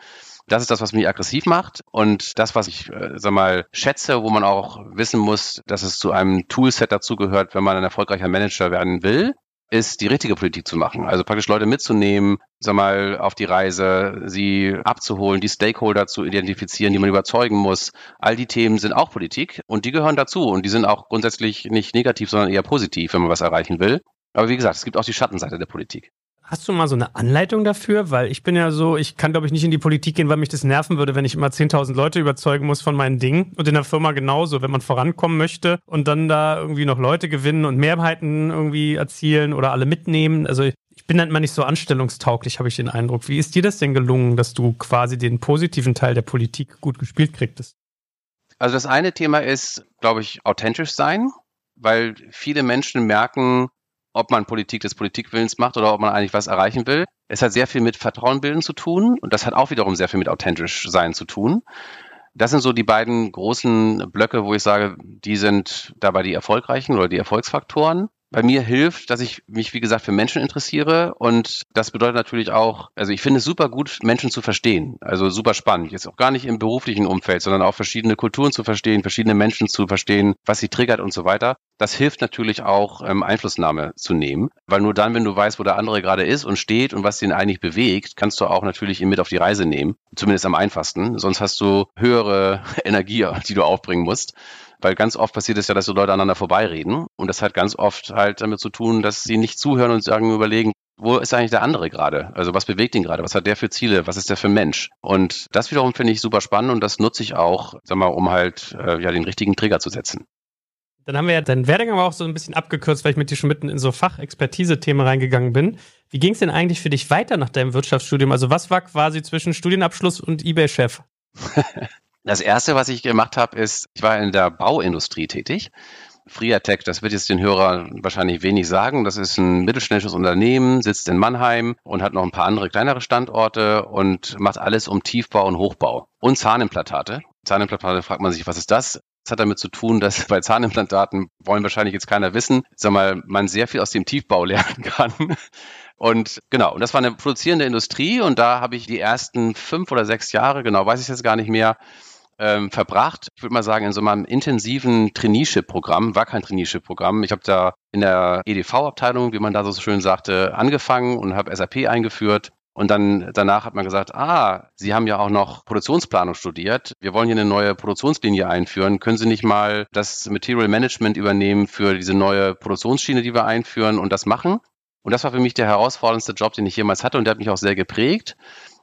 Das ist das, was mich aggressiv macht und das, was ich, äh, sag mal, schätze, wo man auch wissen muss, dass es zu einem Toolset dazugehört, wenn man ein erfolgreicher Manager werden will, ist, die richtige Politik zu machen. Also praktisch Leute mitzunehmen, sag mal, auf die Reise, sie abzuholen, die Stakeholder zu identifizieren, die man überzeugen muss. All die Themen sind auch Politik und die gehören dazu und die sind auch grundsätzlich nicht negativ, sondern eher positiv, wenn man was erreichen will. Aber wie gesagt, es gibt auch die Schattenseite der Politik. Hast du mal so eine Anleitung dafür? Weil ich bin ja so, ich kann glaube ich nicht in die Politik gehen, weil mich das nerven würde, wenn ich immer 10.000 Leute überzeugen muss von meinen Dingen. Und in der Firma genauso, wenn man vorankommen möchte und dann da irgendwie noch Leute gewinnen und Mehrheiten irgendwie erzielen oder alle mitnehmen. Also ich bin dann immer nicht so anstellungstauglich, habe ich den Eindruck. Wie ist dir das denn gelungen, dass du quasi den positiven Teil der Politik gut gespielt kriegtest? Also das eine Thema ist, glaube ich, authentisch sein, weil viele Menschen merken, ob man Politik des Politikwillens macht oder ob man eigentlich was erreichen will. Es hat sehr viel mit Vertrauen bilden zu tun und das hat auch wiederum sehr viel mit authentisch sein zu tun. Das sind so die beiden großen Blöcke, wo ich sage, die sind dabei die erfolgreichen oder die Erfolgsfaktoren bei mir hilft, dass ich mich, wie gesagt, für Menschen interessiere. Und das bedeutet natürlich auch, also ich finde es super gut, Menschen zu verstehen. Also super spannend. Jetzt auch gar nicht im beruflichen Umfeld, sondern auch verschiedene Kulturen zu verstehen, verschiedene Menschen zu verstehen, was sie triggert und so weiter. Das hilft natürlich auch, ähm, Einflussnahme zu nehmen. Weil nur dann, wenn du weißt, wo der andere gerade ist und steht und was den eigentlich bewegt, kannst du auch natürlich ihn mit auf die Reise nehmen. Zumindest am einfachsten. Sonst hast du höhere Energie, die du aufbringen musst. Weil ganz oft passiert es ja, dass so Leute aneinander vorbeireden. Und das hat ganz oft halt damit zu tun, dass sie nicht zuhören und sagen, überlegen, wo ist eigentlich der andere gerade? Also was bewegt ihn gerade? Was hat der für Ziele? Was ist der für ein Mensch? Und das wiederum finde ich super spannend und das nutze ich auch, sag mal, um halt äh, ja den richtigen Trigger zu setzen. Dann haben wir ja deinen Werdegang auch so ein bisschen abgekürzt, weil ich mit dir schon mitten in so Fachexpertise-Themen reingegangen bin. Wie ging es denn eigentlich für dich weiter nach deinem Wirtschaftsstudium? Also was war quasi zwischen Studienabschluss und eBay-Chef? Das erste, was ich gemacht habe, ist, ich war in der Bauindustrie tätig. Friatec, das wird jetzt den Hörern wahrscheinlich wenig sagen. Das ist ein mittelständisches Unternehmen, sitzt in Mannheim und hat noch ein paar andere kleinere Standorte und macht alles um Tiefbau und Hochbau und Zahnimplantate. Zahnimplantate fragt man sich, was ist das? Das hat damit zu tun, dass bei Zahnimplantaten wollen wahrscheinlich jetzt keiner wissen, sag mal, man sehr viel aus dem Tiefbau lernen kann. Und genau, und das war eine produzierende Industrie und da habe ich die ersten fünf oder sechs Jahre, genau weiß ich jetzt gar nicht mehr, ähm, verbracht. Ich würde mal sagen, in so einem intensiven Traineeship-Programm, war kein Traineeship-Programm. Ich habe da in der EDV-Abteilung, wie man da so schön sagte, angefangen und habe SAP eingeführt. Und dann danach hat man gesagt, ah, Sie haben ja auch noch Produktionsplanung studiert. Wir wollen hier eine neue Produktionslinie einführen. Können Sie nicht mal das Material Management übernehmen für diese neue Produktionsschiene, die wir einführen und das machen? Und das war für mich der herausforderndste Job, den ich jemals hatte und der hat mich auch sehr geprägt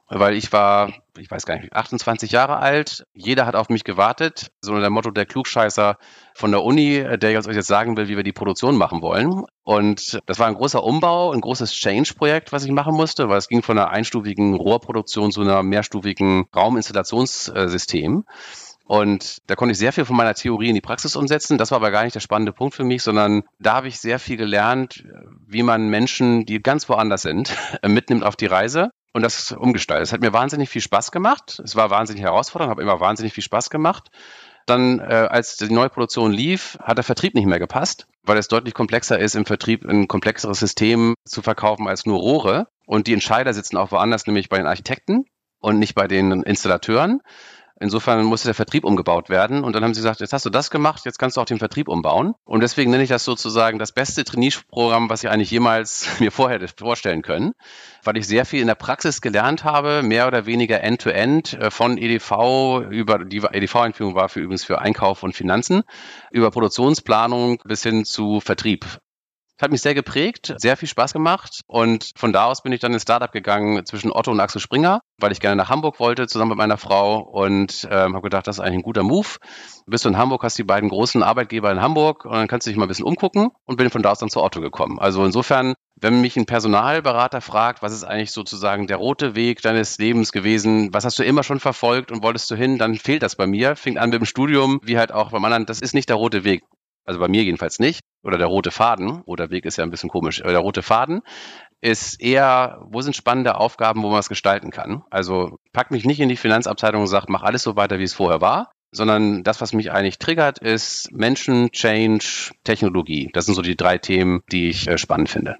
weil ich war, ich weiß gar nicht, 28 Jahre alt. Jeder hat auf mich gewartet. So der Motto der Klugscheißer von der Uni, der jetzt euch jetzt sagen will, wie wir die Produktion machen wollen. Und das war ein großer Umbau, ein großes Change-Projekt, was ich machen musste, weil es ging von einer einstufigen Rohrproduktion zu einer mehrstufigen Rauminstallationssystem. Und da konnte ich sehr viel von meiner Theorie in die Praxis umsetzen. Das war aber gar nicht der spannende Punkt für mich, sondern da habe ich sehr viel gelernt, wie man Menschen, die ganz woanders sind, mitnimmt auf die Reise und das umgestaltet. Es hat mir wahnsinnig viel Spaß gemacht. Es war wahnsinnig herausfordernd, habe immer wahnsinnig viel Spaß gemacht. Dann, äh, als die neue Produktion lief, hat der Vertrieb nicht mehr gepasst, weil es deutlich komplexer ist, im Vertrieb ein komplexeres System zu verkaufen als nur Rohre. Und die Entscheider sitzen auch woanders, nämlich bei den Architekten und nicht bei den Installateuren. Insofern musste der Vertrieb umgebaut werden. Und dann haben sie gesagt, jetzt hast du das gemacht, jetzt kannst du auch den Vertrieb umbauen. Und deswegen nenne ich das sozusagen das beste Trainee-Programm, was ich eigentlich jemals mir vorher vorstellen können, weil ich sehr viel in der Praxis gelernt habe, mehr oder weniger end-to-end -End, äh, von EDV über die EDV-Einführung war für übrigens für Einkauf und Finanzen, über Produktionsplanung bis hin zu Vertrieb. Hat mich sehr geprägt, sehr viel Spaß gemacht und von da aus bin ich dann ins Startup gegangen zwischen Otto und Axel Springer, weil ich gerne nach Hamburg wollte, zusammen mit meiner Frau und ähm, habe gedacht, das ist eigentlich ein guter Move. Bist du in Hamburg, hast die beiden großen Arbeitgeber in Hamburg und dann kannst du dich mal ein bisschen umgucken und bin von da aus dann zu Otto gekommen. Also insofern, wenn mich ein Personalberater fragt, was ist eigentlich sozusagen der rote Weg deines Lebens gewesen, was hast du immer schon verfolgt und wolltest du hin, dann fehlt das bei mir. Fing an mit dem Studium, wie halt auch beim anderen, das ist nicht der rote Weg. Also bei mir jedenfalls nicht. Oder der rote Faden. Roter Weg ist ja ein bisschen komisch. Der rote Faden ist eher, wo sind spannende Aufgaben, wo man es gestalten kann. Also pack mich nicht in die Finanzabteilung und sagt, mach alles so weiter, wie es vorher war, sondern das, was mich eigentlich triggert, ist Menschen, Change, Technologie. Das sind so die drei Themen, die ich äh, spannend finde.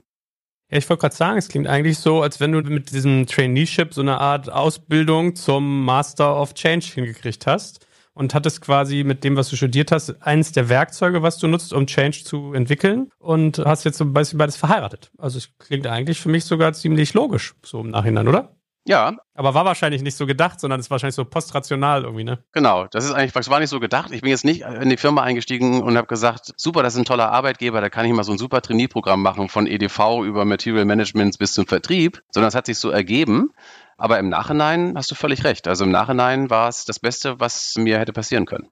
Ja, ich wollte gerade sagen, es klingt eigentlich so, als wenn du mit diesem Traineeship so eine Art Ausbildung zum Master of Change hingekriegt hast und hattest quasi mit dem, was du studiert hast, eines der Werkzeuge, was du nutzt, um Change zu entwickeln und hast jetzt so beides verheiratet. Also es klingt eigentlich für mich sogar ziemlich logisch, so im Nachhinein, oder? Ja. Aber war wahrscheinlich nicht so gedacht, sondern es war wahrscheinlich so postrational irgendwie, ne? Genau, das ist eigentlich, das war nicht so gedacht. Ich bin jetzt nicht in die Firma eingestiegen und habe gesagt, super, das ist ein toller Arbeitgeber, da kann ich mal so ein super Trainee-Programm machen, von EDV über Material Management bis zum Vertrieb, sondern es hat sich so ergeben. Aber im Nachhinein hast du völlig recht. Also im Nachhinein war es das Beste, was mir hätte passieren können.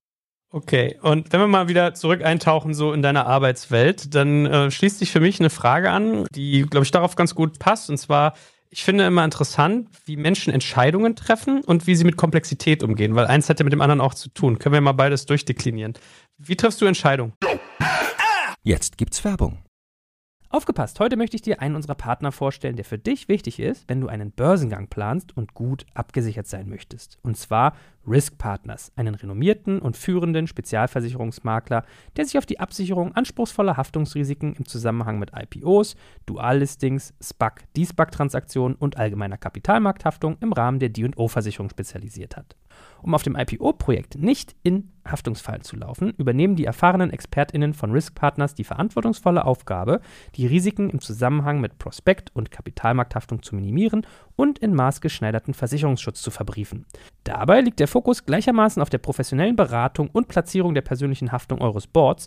Okay, und wenn wir mal wieder zurück eintauchen, so in deiner Arbeitswelt, dann äh, schließt sich für mich eine Frage an, die, glaube ich, darauf ganz gut passt. Und zwar, ich finde immer interessant, wie Menschen Entscheidungen treffen und wie sie mit Komplexität umgehen, weil eins hat ja mit dem anderen auch zu tun. Können wir mal beides durchdeklinieren. Wie triffst du Entscheidungen? Jetzt gibt's Werbung. Aufgepasst, heute möchte ich dir einen unserer Partner vorstellen, der für dich wichtig ist, wenn du einen Börsengang planst und gut abgesichert sein möchtest. Und zwar Risk Partners, einen renommierten und führenden Spezialversicherungsmakler, der sich auf die Absicherung anspruchsvoller Haftungsrisiken im Zusammenhang mit IPOs, Duallistings, SPAC, D-SPAC-Transaktionen und allgemeiner Kapitalmarkthaftung im Rahmen der D&O-Versicherung spezialisiert hat. Um auf dem IPO-Projekt nicht in Haftungsfallen zu laufen, übernehmen die erfahrenen ExpertInnen von Risk Partners die verantwortungsvolle Aufgabe, die Risiken im Zusammenhang mit Prospekt- und Kapitalmarkthaftung zu minimieren und in maßgeschneiderten Versicherungsschutz zu verbriefen. Dabei liegt der Fokus gleichermaßen auf der professionellen Beratung und Platzierung der persönlichen Haftung eures Boards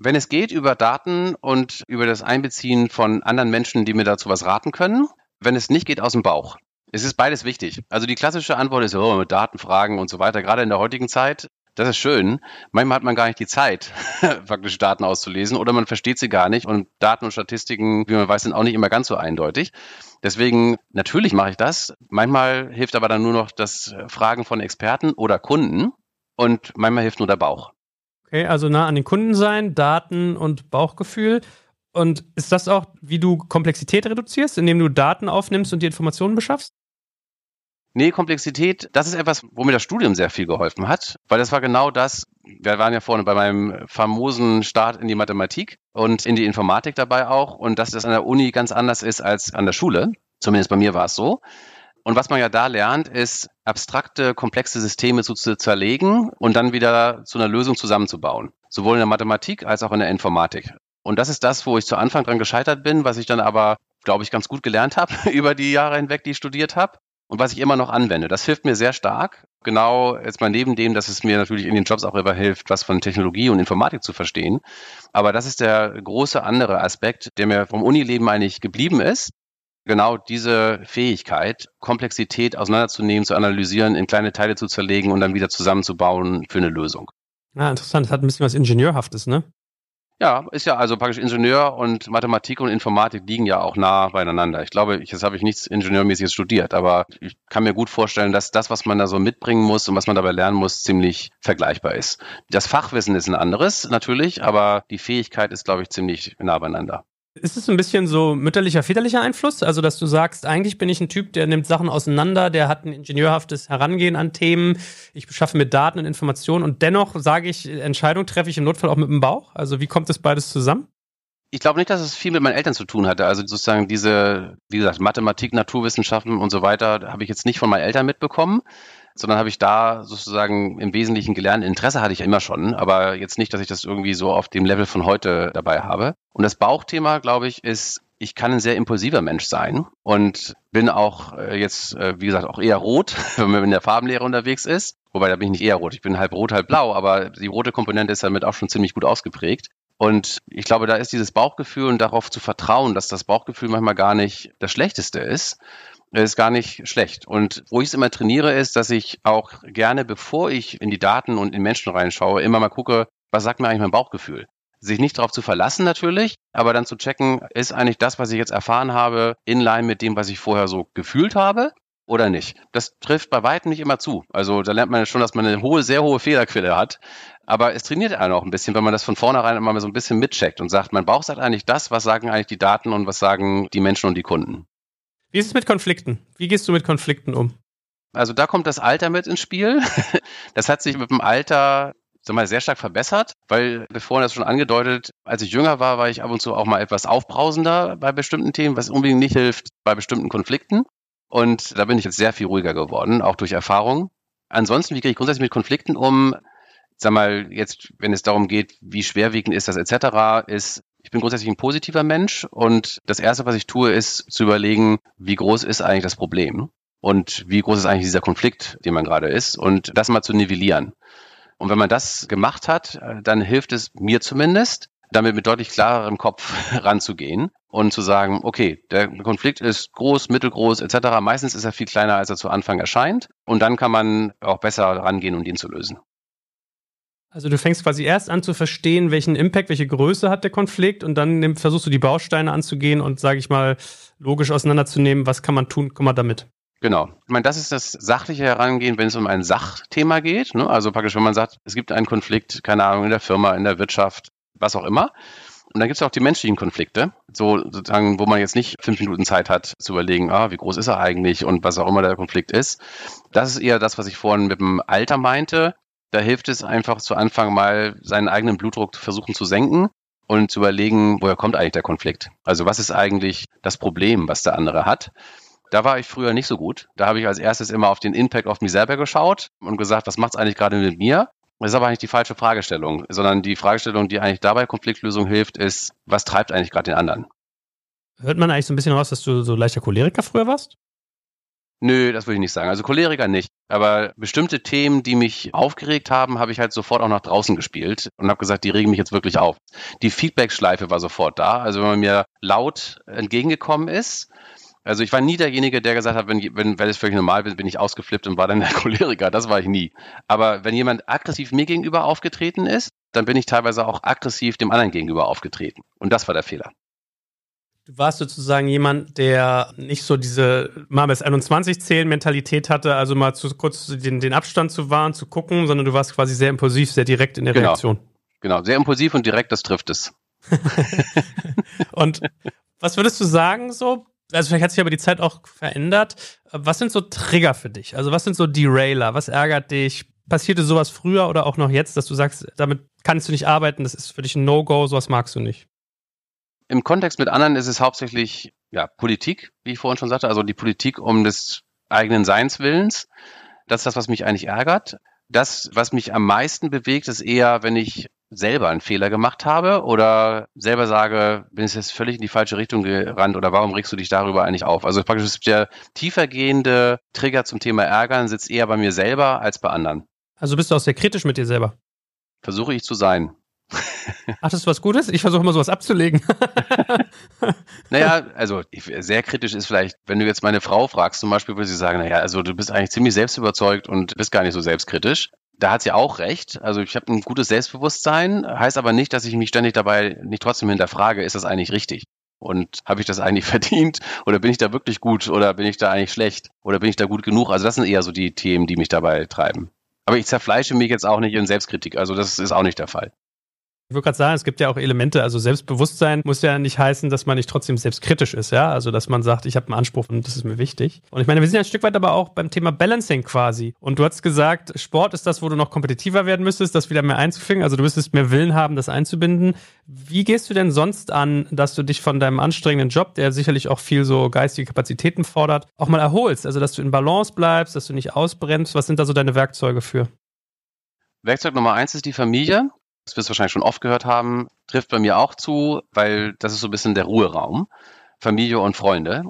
Wenn es geht über Daten und über das Einbeziehen von anderen Menschen, die mir dazu was raten können, wenn es nicht geht aus dem Bauch. Es ist beides wichtig. Also die klassische Antwort ist, oh, mit Datenfragen und so weiter, gerade in der heutigen Zeit. Das ist schön. Manchmal hat man gar nicht die Zeit, faktisch Daten auszulesen oder man versteht sie gar nicht und Daten und Statistiken, wie man weiß, sind auch nicht immer ganz so eindeutig. Deswegen, natürlich mache ich das. Manchmal hilft aber dann nur noch das Fragen von Experten oder Kunden und manchmal hilft nur der Bauch. Okay, also nah an den Kunden sein, Daten und Bauchgefühl. Und ist das auch, wie du Komplexität reduzierst, indem du Daten aufnimmst und die Informationen beschaffst? Nee, Komplexität, das ist etwas, wo mir das Studium sehr viel geholfen hat, weil das war genau das. Wir waren ja vorne bei meinem famosen Start in die Mathematik und in die Informatik dabei auch und dass das an der Uni ganz anders ist als an der Schule. Zumindest bei mir war es so. Und was man ja da lernt, ist abstrakte, komplexe Systeme zu, zerlegen und dann wieder zu einer Lösung zusammenzubauen. Sowohl in der Mathematik als auch in der Informatik. Und das ist das, wo ich zu Anfang dran gescheitert bin, was ich dann aber, glaube ich, ganz gut gelernt habe über die Jahre hinweg, die ich studiert habe. und was ich immer noch anwende. Das hilft mir sehr stark. Genau jetzt mal neben dem, dass es mir natürlich in den Jobs auch immer hilft, was von Technologie und Informatik zu verstehen. Aber das ist der große andere Aspekt, der mir vom Unileben eigentlich geblieben ist. Genau diese Fähigkeit, Komplexität auseinanderzunehmen, zu analysieren, in kleine Teile zu zerlegen und dann wieder zusammenzubauen für eine Lösung. Ah, interessant. Das hat ein bisschen was Ingenieurhaftes, ne? Ja, ist ja also praktisch Ingenieur und Mathematik und Informatik liegen ja auch nah beieinander. Ich glaube, ich, jetzt habe ich nichts Ingenieurmäßiges studiert, aber ich kann mir gut vorstellen, dass das, was man da so mitbringen muss und was man dabei lernen muss, ziemlich vergleichbar ist. Das Fachwissen ist ein anderes natürlich, aber die Fähigkeit ist, glaube ich, ziemlich nah beieinander. Ist es ein bisschen so mütterlicher, väterlicher Einfluss? Also, dass du sagst, eigentlich bin ich ein Typ, der nimmt Sachen auseinander, der hat ein ingenieurhaftes Herangehen an Themen, ich beschaffe mir Daten und Informationen und dennoch sage ich, Entscheidung treffe ich im Notfall auch mit dem Bauch? Also, wie kommt das beides zusammen? Ich glaube nicht, dass es viel mit meinen Eltern zu tun hatte. Also sozusagen diese, wie gesagt, Mathematik, Naturwissenschaften und so weiter, habe ich jetzt nicht von meinen Eltern mitbekommen sondern habe ich da sozusagen im Wesentlichen gelernt. Interesse hatte ich immer schon, aber jetzt nicht, dass ich das irgendwie so auf dem Level von heute dabei habe. Und das Bauchthema, glaube ich, ist, ich kann ein sehr impulsiver Mensch sein und bin auch äh, jetzt, äh, wie gesagt, auch eher rot, wenn man in der Farbenlehre unterwegs ist. Wobei, da bin ich nicht eher rot. Ich bin halb rot, halb blau, aber die rote Komponente ist damit auch schon ziemlich gut ausgeprägt. Und ich glaube, da ist dieses Bauchgefühl und darauf zu vertrauen, dass das Bauchgefühl manchmal gar nicht das Schlechteste ist, ist gar nicht schlecht. Und wo ich es immer trainiere, ist, dass ich auch gerne, bevor ich in die Daten und in Menschen reinschaue, immer mal gucke, was sagt mir eigentlich mein Bauchgefühl? Sich nicht darauf zu verlassen natürlich, aber dann zu checken, ist eigentlich das, was ich jetzt erfahren habe, in line mit dem, was ich vorher so gefühlt habe oder nicht. Das trifft bei weitem nicht immer zu. Also da lernt man schon, dass man eine hohe, sehr hohe Fehlerquelle hat. Aber es trainiert einen auch ein bisschen, wenn man das von vornherein immer so ein bisschen mitcheckt und sagt, mein Bauch sagt eigentlich das, was sagen eigentlich die Daten und was sagen die Menschen und die Kunden. Wie ist es mit Konflikten? Wie gehst du mit Konflikten um? Also da kommt das Alter mit ins Spiel. Das hat sich mit dem Alter sag mal, sehr stark verbessert, weil wir vorhin das schon angedeutet, als ich jünger war, war ich ab und zu auch mal etwas aufbrausender bei bestimmten Themen, was unbedingt nicht hilft bei bestimmten Konflikten. Und da bin ich jetzt sehr viel ruhiger geworden, auch durch Erfahrung. Ansonsten, wie gehe ich grundsätzlich mit Konflikten um? Sag mal, jetzt, wenn es darum geht, wie schwerwiegend ist das etc., ist ich bin grundsätzlich ein positiver Mensch und das Erste, was ich tue, ist zu überlegen, wie groß ist eigentlich das Problem und wie groß ist eigentlich dieser Konflikt, den man gerade ist und das mal zu nivellieren. Und wenn man das gemacht hat, dann hilft es mir zumindest, damit mit deutlich klarerem Kopf ranzugehen und zu sagen, okay, der Konflikt ist groß, mittelgroß etc. Meistens ist er viel kleiner, als er zu Anfang erscheint und dann kann man auch besser rangehen, um ihn zu lösen. Also du fängst quasi erst an zu verstehen, welchen Impact, welche Größe hat der Konflikt und dann versuchst du die Bausteine anzugehen und, sage ich mal, logisch auseinanderzunehmen, was kann man tun, komm mal damit. Genau. Ich meine, das ist das sachliche Herangehen, wenn es um ein Sachthema geht. Ne? Also praktisch, wenn man sagt, es gibt einen Konflikt, keine Ahnung, in der Firma, in der Wirtschaft, was auch immer. Und dann gibt es auch die menschlichen Konflikte, so sozusagen, wo man jetzt nicht fünf Minuten Zeit hat zu überlegen, ah, wie groß ist er eigentlich und was auch immer der Konflikt ist. Das ist eher das, was ich vorhin mit dem Alter meinte. Da hilft es einfach zu Anfang mal seinen eigenen Blutdruck versuchen zu senken und zu überlegen, woher kommt eigentlich der Konflikt? Also was ist eigentlich das Problem, was der andere hat? Da war ich früher nicht so gut. Da habe ich als erstes immer auf den Impact auf mich selber geschaut und gesagt, was macht es eigentlich gerade mit mir? Das ist aber eigentlich die falsche Fragestellung, sondern die Fragestellung, die eigentlich dabei Konfliktlösung hilft, ist, was treibt eigentlich gerade den anderen? Hört man eigentlich so ein bisschen raus, dass du so leichter Choleriker früher warst? Nö, das würde ich nicht sagen. Also Choleriker nicht. Aber bestimmte Themen, die mich aufgeregt haben, habe ich halt sofort auch nach draußen gespielt und habe gesagt, die regen mich jetzt wirklich auf. Die Feedback-Schleife war sofort da. Also wenn man mir laut entgegengekommen ist, also ich war nie derjenige, der gesagt hat, wenn, wenn, wenn es völlig normal bin, bin ich ausgeflippt und war dann der Choleriker. Das war ich nie. Aber wenn jemand aggressiv mir gegenüber aufgetreten ist, dann bin ich teilweise auch aggressiv dem anderen gegenüber aufgetreten. Und das war der Fehler. Du warst sozusagen jemand, der nicht so diese mal bis 21 zählen Mentalität hatte, also mal zu kurz den, den Abstand zu wahren, zu gucken, sondern du warst quasi sehr impulsiv, sehr direkt in der genau. Reaktion. Genau, sehr impulsiv und direkt, das trifft es. und was würdest du sagen so? Also vielleicht hat sich aber die Zeit auch verändert. Was sind so Trigger für dich? Also was sind so Derailer? Was ärgert dich? Passierte sowas früher oder auch noch jetzt, dass du sagst, damit kannst du nicht arbeiten, das ist für dich ein No-Go, sowas magst du nicht? Im Kontext mit anderen ist es hauptsächlich ja, Politik, wie ich vorhin schon sagte, also die Politik um des eigenen Seinswillens. Das ist das, was mich eigentlich ärgert. Das, was mich am meisten bewegt, ist eher, wenn ich selber einen Fehler gemacht habe oder selber sage, bin ich jetzt völlig in die falsche Richtung gerannt oder warum regst du dich darüber eigentlich auf? Also praktisch der tiefergehende Trigger zum Thema Ärgern sitzt eher bei mir selber als bei anderen. Also bist du auch sehr kritisch mit dir selber? Versuche ich zu sein. Ach, das ist was Gutes? Ich versuche immer sowas abzulegen. naja, also sehr kritisch ist vielleicht, wenn du jetzt meine Frau fragst, zum Beispiel, würde sie sagen, naja, also du bist eigentlich ziemlich selbstüberzeugt und bist gar nicht so selbstkritisch. Da hat sie auch recht. Also ich habe ein gutes Selbstbewusstsein, heißt aber nicht, dass ich mich ständig dabei nicht trotzdem hinterfrage, ist das eigentlich richtig? Und habe ich das eigentlich verdient? Oder bin ich da wirklich gut? Oder bin ich da eigentlich schlecht? Oder bin ich da gut genug? Also das sind eher so die Themen, die mich dabei treiben. Aber ich zerfleische mich jetzt auch nicht in Selbstkritik. Also das ist auch nicht der Fall. Ich würde gerade sagen, es gibt ja auch Elemente, also Selbstbewusstsein muss ja nicht heißen, dass man nicht trotzdem selbstkritisch ist, ja. Also dass man sagt, ich habe einen Anspruch und das ist mir wichtig. Und ich meine, wir sind ja ein Stück weit aber auch beim Thema Balancing quasi. Und du hast gesagt, Sport ist das, wo du noch kompetitiver werden müsstest, das wieder mehr einzufügen. Also du müsstest mehr Willen haben, das einzubinden. Wie gehst du denn sonst an, dass du dich von deinem anstrengenden Job, der sicherlich auch viel so geistige Kapazitäten fordert, auch mal erholst? Also dass du in Balance bleibst, dass du nicht ausbrennst. Was sind da so deine Werkzeuge für? Werkzeug Nummer eins ist die Familie das wirst du wahrscheinlich schon oft gehört haben, trifft bei mir auch zu, weil das ist so ein bisschen der Ruheraum. Familie und Freunde.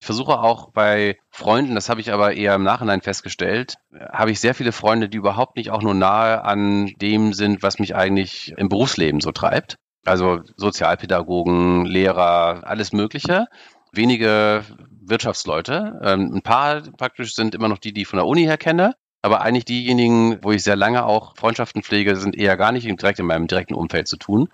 Ich versuche auch bei Freunden, das habe ich aber eher im Nachhinein festgestellt, habe ich sehr viele Freunde, die überhaupt nicht auch nur nahe an dem sind, was mich eigentlich im Berufsleben so treibt. Also Sozialpädagogen, Lehrer, alles Mögliche. Wenige Wirtschaftsleute. Ähm, ein paar praktisch sind immer noch die, die ich von der Uni her kenne. Aber eigentlich diejenigen, wo ich sehr lange auch Freundschaften pflege, sind eher gar nicht direkt in meinem direkten Umfeld zu tun.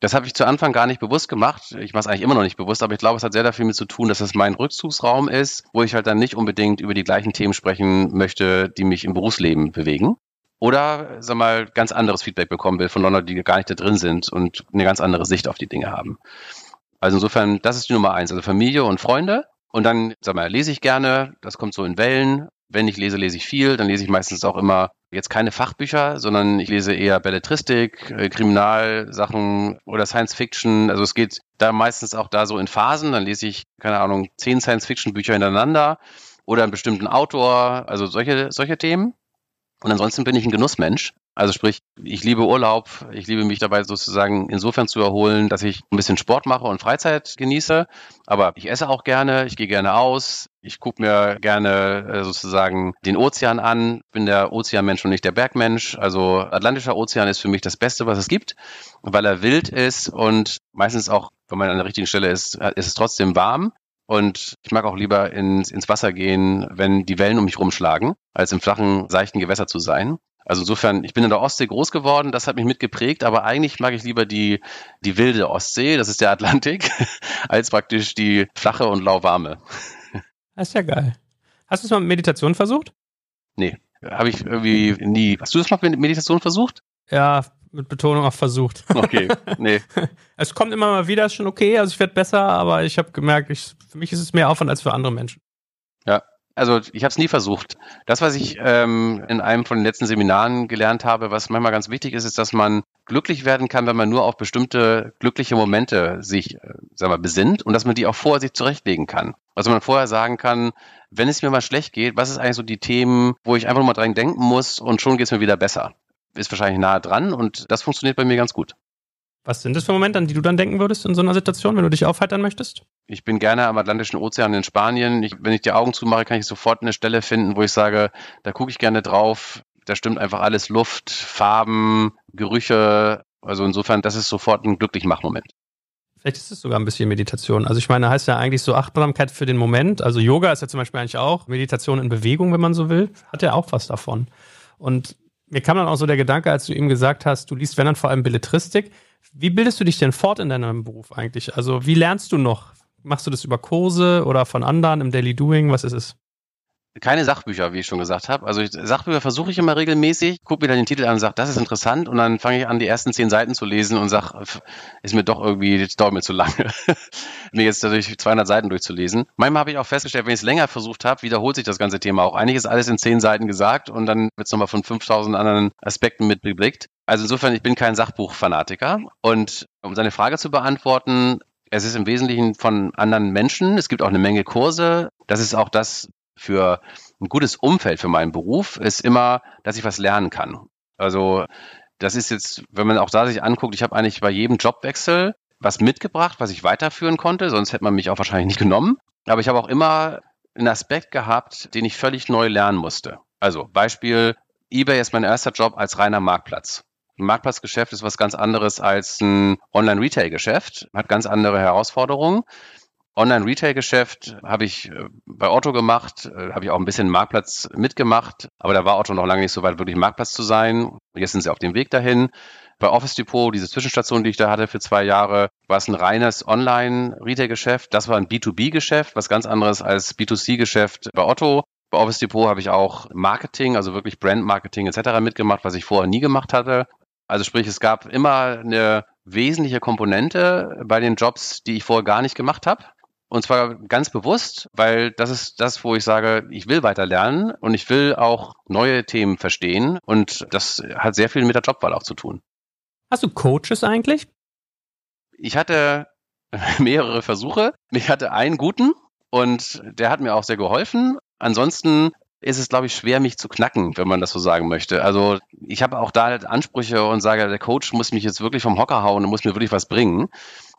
Das habe ich zu Anfang gar nicht bewusst gemacht. Ich mache es eigentlich immer noch nicht bewusst, aber ich glaube, es hat sehr dafür mit zu tun, dass es mein Rückzugsraum ist, wo ich halt dann nicht unbedingt über die gleichen Themen sprechen möchte, die mich im Berufsleben bewegen. Oder, sag mal, ganz anderes Feedback bekommen will von Leuten, die gar nicht da drin sind und eine ganz andere Sicht auf die Dinge haben. Also insofern, das ist die Nummer eins. Also Familie und Freunde. Und dann, sag mal, lese ich gerne. Das kommt so in Wellen. Wenn ich lese, lese ich viel. Dann lese ich meistens auch immer jetzt keine Fachbücher, sondern ich lese eher Belletristik, äh, Kriminalsachen oder Science Fiction. Also es geht da meistens auch da so in Phasen. Dann lese ich, keine Ahnung, zehn Science Fiction Bücher hintereinander oder einen bestimmten Autor. Also solche, solche Themen. Und ansonsten bin ich ein Genussmensch. Also sprich, ich liebe Urlaub, ich liebe mich dabei sozusagen insofern zu erholen, dass ich ein bisschen Sport mache und Freizeit genieße. Aber ich esse auch gerne, ich gehe gerne aus, ich gucke mir gerne äh, sozusagen den Ozean an. Bin der Ozeanmensch und nicht der Bergmensch. Also Atlantischer Ozean ist für mich das Beste, was es gibt, weil er wild ist und meistens auch, wenn man an der richtigen Stelle ist, ist es trotzdem warm. Und ich mag auch lieber ins, ins Wasser gehen, wenn die Wellen um mich rumschlagen, als im flachen, seichten Gewässer zu sein. Also insofern, ich bin in der Ostsee groß geworden, das hat mich mitgeprägt, aber eigentlich mag ich lieber die, die wilde Ostsee, das ist der Atlantik, als praktisch die flache und lauwarme. Das ist ja geil. Hast du es mal mit Meditation versucht? Nee, habe ich irgendwie nie. Hast du das mal mit Meditation versucht? Ja, mit Betonung auf versucht. Okay, nee. es kommt immer mal wieder, ist schon okay, also ich werde besser, aber ich habe gemerkt, ich, für mich ist es mehr Aufwand als für andere Menschen. Ja, also ich habe es nie versucht. Das, was ich ähm, in einem von den letzten Seminaren gelernt habe, was manchmal ganz wichtig ist, ist, dass man glücklich werden kann, wenn man nur auf bestimmte glückliche Momente sich, äh, sag mal, besinnt und dass man die auch vorher sich zurechtlegen kann. Also man vorher sagen kann, wenn es mir mal schlecht geht, was ist eigentlich so die Themen, wo ich einfach mal dran denken muss und schon geht es mir wieder besser. Ist wahrscheinlich nahe dran und das funktioniert bei mir ganz gut. Was sind das für Momente, an die du dann denken würdest in so einer Situation, wenn du dich aufheitern möchtest? Ich bin gerne am Atlantischen Ozean in Spanien. Ich, wenn ich die Augen zumache, kann ich sofort eine Stelle finden, wo ich sage, da gucke ich gerne drauf. Da stimmt einfach alles Luft, Farben, Gerüche. Also insofern, das ist sofort ein Glücklichmachmoment. Vielleicht ist es sogar ein bisschen Meditation. Also ich meine, heißt ja eigentlich so Achtsamkeit für den Moment. Also Yoga ist ja zum Beispiel eigentlich auch Meditation in Bewegung, wenn man so will. Hat ja auch was davon. Und mir kam dann auch so der Gedanke, als du eben gesagt hast, du liest, wenn dann vor allem Belletristik. Wie bildest du dich denn fort in deinem Beruf eigentlich? Also wie lernst du noch? Machst du das über Kurse oder von anderen im Daily Doing? Was ist es? Keine Sachbücher, wie ich schon gesagt habe. Also ich, Sachbücher versuche ich immer regelmäßig, gucke mir dann den Titel an und sage, das ist interessant und dann fange ich an, die ersten zehn Seiten zu lesen und sage, ist mir doch irgendwie, das dauert mir zu lange, mir jetzt dadurch 200 Seiten durchzulesen. Manchmal habe ich auch festgestellt, wenn ich es länger versucht habe, wiederholt sich das ganze Thema auch. Eigentlich ist alles in zehn Seiten gesagt und dann wird es nochmal von 5000 anderen Aspekten mitgeblickt. Also insofern, ich bin kein Sachbuchfanatiker und um seine Frage zu beantworten, es ist im Wesentlichen von anderen Menschen. Es gibt auch eine Menge Kurse. Das ist auch das, für ein gutes Umfeld für meinen Beruf ist immer, dass ich was lernen kann. Also Das ist jetzt, wenn man auch da sich anguckt, ich habe eigentlich bei jedem Jobwechsel was mitgebracht, was ich weiterführen konnte, sonst hätte man mich auch wahrscheinlich nicht genommen. Aber ich habe auch immer einen Aspekt gehabt, den ich völlig neu lernen musste. Also Beispiel, eBay ist mein erster Job als reiner Marktplatz. Ein Marktplatzgeschäft ist was ganz anderes als ein Online-Retail-Geschäft, hat ganz andere Herausforderungen. Online-Retail-Geschäft habe ich äh, bei Otto gemacht, äh, habe ich auch ein bisschen Marktplatz mitgemacht, aber da war Otto noch lange nicht so weit, wirklich Marktplatz zu sein. Jetzt sind sie auf dem Weg dahin. Bei Office Depot, diese Zwischenstation, die ich da hatte für zwei Jahre, war es ein reines Online-Retail-Geschäft. Das war ein B2B-Geschäft, was ganz anderes als B2C-Geschäft bei Otto. Bei Office Depot habe ich auch Marketing, also wirklich Brand-Marketing etc. mitgemacht, was ich vorher nie gemacht hatte. Also sprich, es gab immer eine wesentliche Komponente bei den Jobs, die ich vorher gar nicht gemacht habe. Und zwar ganz bewusst, weil das ist das, wo ich sage, ich will weiter lernen und ich will auch neue Themen verstehen. Und das hat sehr viel mit der Jobwahl auch zu tun. Hast du Coaches eigentlich? Ich hatte mehrere Versuche. Ich hatte einen guten und der hat mir auch sehr geholfen. Ansonsten ist es, glaube ich, schwer, mich zu knacken, wenn man das so sagen möchte. Also ich habe auch da halt Ansprüche und sage, der Coach muss mich jetzt wirklich vom Hocker hauen und muss mir wirklich was bringen.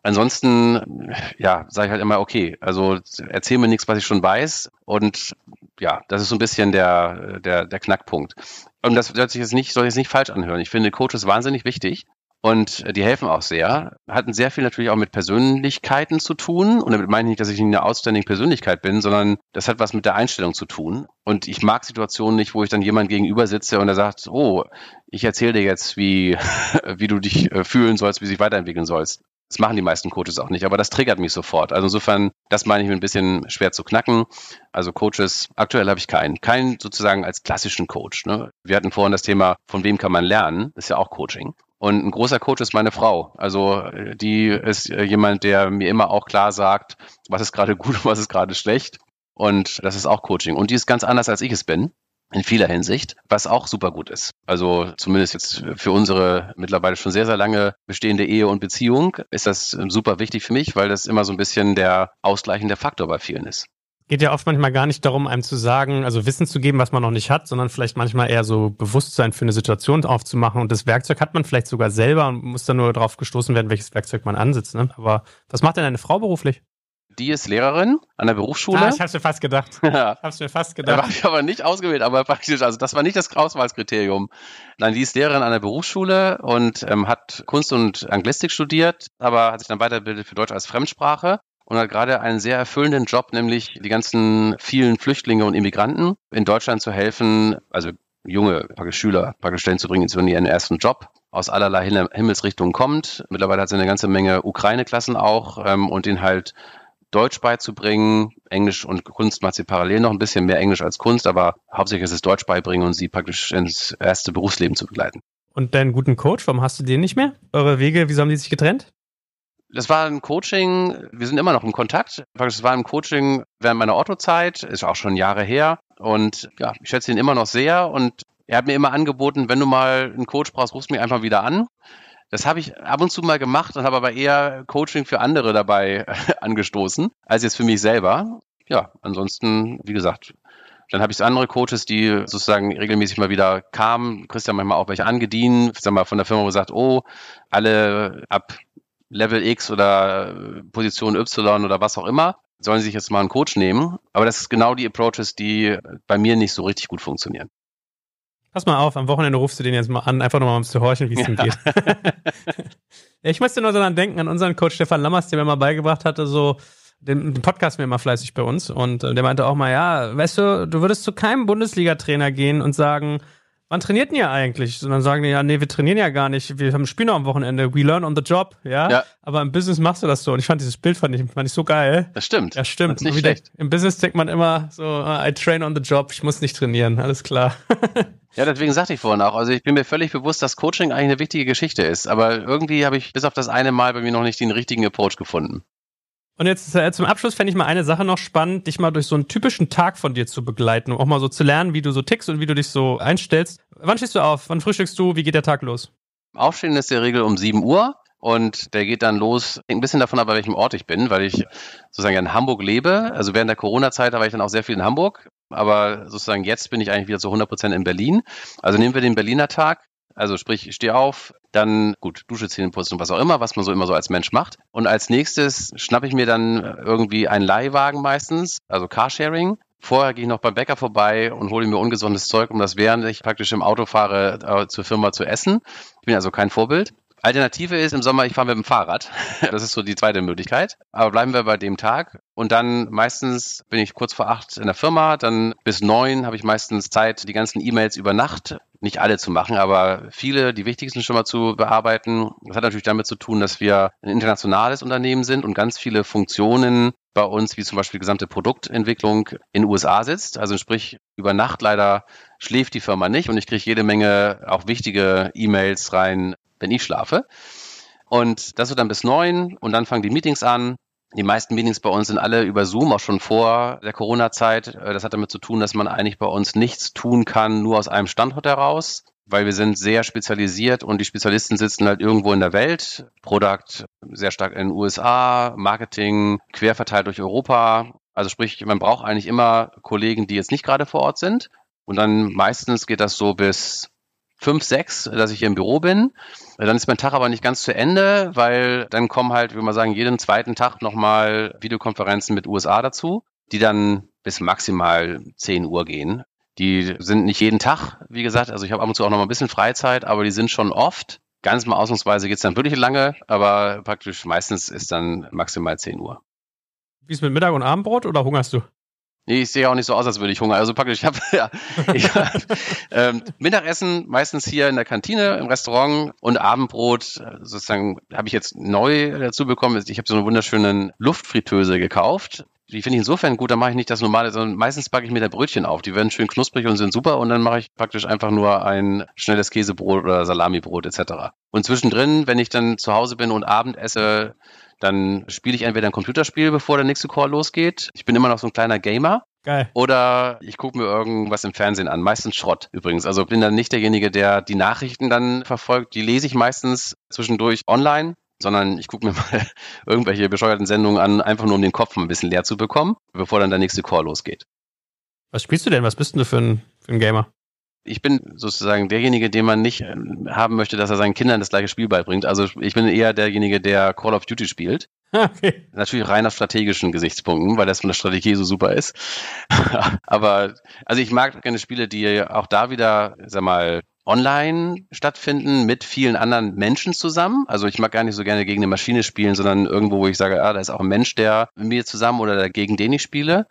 Ansonsten, ja, sage ich halt immer, okay, also erzähl mir nichts, was ich schon weiß. Und ja, das ist so ein bisschen der, der, der Knackpunkt. Und das soll sich jetzt nicht, soll jetzt nicht falsch anhören. Ich finde Coaches wahnsinnig wichtig. Und die helfen auch sehr. Hatten sehr viel natürlich auch mit Persönlichkeiten zu tun. Und damit meine ich nicht, dass ich eine outstanding Persönlichkeit bin, sondern das hat was mit der Einstellung zu tun. Und ich mag Situationen nicht, wo ich dann jemand gegenüber sitze und er sagt, oh, ich erzähle dir jetzt, wie, wie du dich äh, fühlen sollst, wie du dich weiterentwickeln sollst. Das machen die meisten Coaches auch nicht, aber das triggert mich sofort. Also insofern, das meine ich mir ein bisschen schwer zu knacken. Also Coaches, aktuell habe ich keinen. Keinen sozusagen als klassischen Coach. Ne? Wir hatten vorhin das Thema, von wem kann man lernen? Ist ja auch Coaching. Und ein großer Coach ist meine Frau. Also die ist jemand, der mir immer auch klar sagt, was ist gerade gut und was ist gerade schlecht. Und das ist auch Coaching. Und die ist ganz anders, als ich es bin in vieler Hinsicht, was auch super gut ist. Also zumindest jetzt für unsere mittlerweile schon sehr, sehr lange bestehende Ehe und Beziehung ist das super wichtig für mich, weil das immer so ein bisschen der ausgleichende Faktor bei vielen ist. Geht ja oft manchmal gar nicht darum, einem zu sagen, also Wissen zu geben, was man noch nicht hat, sondern vielleicht manchmal eher so Bewusstsein für eine Situation aufzumachen. Und das Werkzeug hat man vielleicht sogar selber und muss dann nur darauf gestoßen werden, welches Werkzeug man ansitzt. Ne? Aber was macht denn eine Frau beruflich? Die ist Lehrerin an der Berufsschule. Ah, ich hab's mir fast gedacht. Ja. Hab's mir fast gedacht. Da habe ich aber nicht ausgewählt, aber praktisch, also das war nicht das Auswahlskriterium. Nein, die ist Lehrerin an der Berufsschule und ähm, hat Kunst und Anglistik studiert, aber hat sich dann weitergebildet für Deutsch als Fremdsprache und hat gerade einen sehr erfüllenden Job, nämlich die ganzen vielen Flüchtlinge und Immigranten in Deutschland zu helfen, also junge Schüler praktisch stellen zu bringen in ihren ersten Job aus allerlei Himmelsrichtungen kommt. Mittlerweile hat sie eine ganze Menge Ukraine-Klassen auch ähm, und den halt Deutsch beizubringen. Englisch und Kunst macht sie parallel noch ein bisschen mehr Englisch als Kunst, aber hauptsächlich ist es Deutsch beibringen und sie praktisch ins erste Berufsleben zu begleiten. Und deinen guten Coach, warum hast du den nicht mehr? Eure Wege, wieso haben die sich getrennt? Das war ein Coaching, wir sind immer noch im Kontakt. Das war ein Coaching während meiner Otto-Zeit, ist auch schon Jahre her. Und ja, ich schätze ihn immer noch sehr. Und er hat mir immer angeboten, wenn du mal einen Coach brauchst, rufst mich einfach wieder an. Das habe ich ab und zu mal gemacht und habe aber eher Coaching für andere dabei angestoßen, als jetzt für mich selber. Ja, ansonsten, wie gesagt, dann habe ich andere Coaches, die sozusagen regelmäßig mal wieder kamen. Christian manchmal auch welche angedient, sag mal von der Firma gesagt, oh, alle ab Level X oder Position Y oder was auch immer, sollen sich jetzt mal einen Coach nehmen. Aber das ist genau die Approaches, die bei mir nicht so richtig gut funktionieren. Pass mal auf, am Wochenende rufst du den jetzt mal an, einfach nochmal um zu horchen, wie es ihm geht. ja, ich musste nur so daran denken, an unseren Coach Stefan Lammers, der mir mal beigebracht hatte, so, den, den Podcast mir immer fleißig bei uns und äh, der meinte auch mal, ja, weißt du, du würdest zu keinem Bundesliga-Trainer gehen und sagen, wann trainiert ihr eigentlich? Und dann sagen die, ja, nee, wir trainieren ja gar nicht. Wir haben ein Spiel noch am Wochenende. We learn on the job, ja? ja. Aber im Business machst du das so. Und ich fand dieses Bild fand ich, fand ich so geil. Das stimmt. Ja, stimmt. Das ist nicht schlecht. Im Business denkt man immer so, ah, I train on the job. Ich muss nicht trainieren. Alles klar. ja, deswegen sagte ich vorhin auch. Also ich bin mir völlig bewusst, dass Coaching eigentlich eine wichtige Geschichte ist. Aber irgendwie habe ich bis auf das eine Mal bei mir noch nicht den richtigen Approach gefunden. Und jetzt äh, zum Abschluss fände ich mal eine Sache noch spannend, dich mal durch so einen typischen Tag von dir zu begleiten, um auch mal so zu lernen, wie du so tickst und wie du dich so einstellst. Wann stehst du auf? Wann frühstückst du? Wie geht der Tag los? Aufstehen ist der Regel um 7 Uhr und der geht dann los, ein bisschen davon ab, bei welchem Ort ich bin, weil ich sozusagen in Hamburg lebe. Also während der Corona-Zeit war ich dann auch sehr viel in Hamburg, aber sozusagen jetzt bin ich eigentlich wieder zu 100 Prozent in Berlin. Also nehmen wir den Berliner Tag. Also sprich, ich stehe auf, dann gut, Dusche, Zähne putzen, was auch immer, was man so immer so als Mensch macht. Und als nächstes schnappe ich mir dann irgendwie einen Leihwagen meistens, also Carsharing. Vorher gehe ich noch beim Bäcker vorbei und hole mir ungesundes Zeug, um das während ich praktisch im Auto fahre äh, zur Firma zu essen. Ich bin also kein Vorbild. Alternative ist im Sommer, ich fahre mit dem Fahrrad. Das ist so die zweite Möglichkeit. Aber bleiben wir bei dem Tag. Und dann meistens bin ich kurz vor acht in der Firma. Dann bis neun habe ich meistens Zeit, die ganzen E-Mails über Nacht, nicht alle zu machen, aber viele, die wichtigsten schon mal zu bearbeiten. Das hat natürlich damit zu tun, dass wir ein internationales Unternehmen sind und ganz viele Funktionen bei uns, wie zum Beispiel gesamte Produktentwicklung in den USA sitzt. Also sprich, über Nacht leider schläft die Firma nicht und ich kriege jede Menge auch wichtige E-Mails rein, wenn ich schlafe. Und das wird dann bis neun und dann fangen die Meetings an. Die meisten Meetings bei uns sind alle über Zoom, auch schon vor der Corona-Zeit. Äh, das hat damit zu tun, dass man eigentlich bei uns nichts tun kann, nur aus einem Standort heraus, weil wir sind sehr spezialisiert und die Spezialisten sitzen halt irgendwo in der Welt. Product sehr stark in den USA, Marketing quer verteilt durch Europa. Also sprich, man braucht eigentlich immer Kollegen, die jetzt nicht gerade vor Ort sind. Und dann meistens geht das so bis fünf, sechs, dass ich hier im Büro bin. Dann ist mein Tag aber nicht ganz zu Ende, weil dann kommen halt, wie man sagen, jeden zweiten Tag nochmal Videokonferenzen mit USA dazu, die dann bis maximal 10 Uhr gehen. Die sind nicht jeden Tag, wie gesagt, also ich habe ab und zu auch noch mal ein bisschen Freizeit, aber die sind schon oft. Ganz mal ausnahmsweise geht's dann wirklich lange, aber praktisch meistens ist dann maximal 10 Uhr. Wie ist mit Mittag- und Abendbrot oder hungerst du? Nee, ich sehe auch nicht so aus, als würde ich Hunger. Also praktisch, ich habe ja, ich hab, ähm, Mittagessen meistens hier in der Kantine, im Restaurant und Abendbrot sozusagen habe ich jetzt neu dazu bekommen. Ich habe so eine wunderschöne Luftfritteuse gekauft. Die finde ich insofern gut, da mache ich nicht das normale, sondern meistens backe ich mir da Brötchen auf. Die werden schön knusprig und sind super und dann mache ich praktisch einfach nur ein schnelles Käsebrot oder Salamibrot etc. Und zwischendrin, wenn ich dann zu Hause bin und Abend esse, dann spiele ich entweder ein Computerspiel, bevor der nächste Call losgeht. Ich bin immer noch so ein kleiner Gamer. Geil. Oder ich gucke mir irgendwas im Fernsehen an. Meistens Schrott übrigens. Also bin dann nicht derjenige, der die Nachrichten dann verfolgt. Die lese ich meistens zwischendurch online sondern ich gucke mir mal irgendwelche bescheuerten Sendungen an, einfach nur um den Kopf ein bisschen leer zu bekommen, bevor dann der nächste Call losgeht. Was spielst du denn? Was bist denn du für ein, für ein Gamer? Ich bin sozusagen derjenige, den man nicht ähm, haben möchte, dass er seinen Kindern das gleiche Spiel beibringt. Also ich bin eher derjenige, der Call of Duty spielt. Okay. Natürlich rein aus strategischen Gesichtspunkten, weil das von der Strategie so super ist. Aber also ich mag gerne Spiele, die auch da wieder, sag mal, online stattfinden mit vielen anderen Menschen zusammen. Also ich mag gar nicht so gerne gegen eine Maschine spielen, sondern irgendwo, wo ich sage, ah, da ist auch ein Mensch, der mit mir zusammen oder gegen den ich spiele.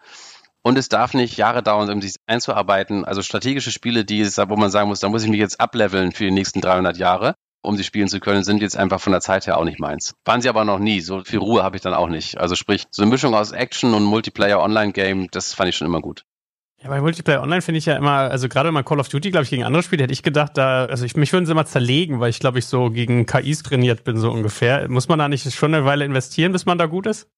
Und es darf nicht Jahre dauern, um sich einzuarbeiten. Also strategische Spiele, die es, wo man sagen muss, da muss ich mich jetzt ableveln für die nächsten 300 Jahre, um sie spielen zu können, sind jetzt einfach von der Zeit her auch nicht meins. Waren sie aber noch nie. So viel Ruhe habe ich dann auch nicht. Also sprich, so eine Mischung aus Action und Multiplayer Online Game, das fand ich schon immer gut. Ja, bei Multiplayer Online finde ich ja immer, also gerade mal Call of Duty, glaube ich, gegen andere Spiele, hätte ich gedacht, da, also ich, mich würden sie immer zerlegen, weil ich glaube, ich so gegen KIs trainiert bin, so ungefähr. Muss man da nicht schon eine Weile investieren, bis man da gut ist?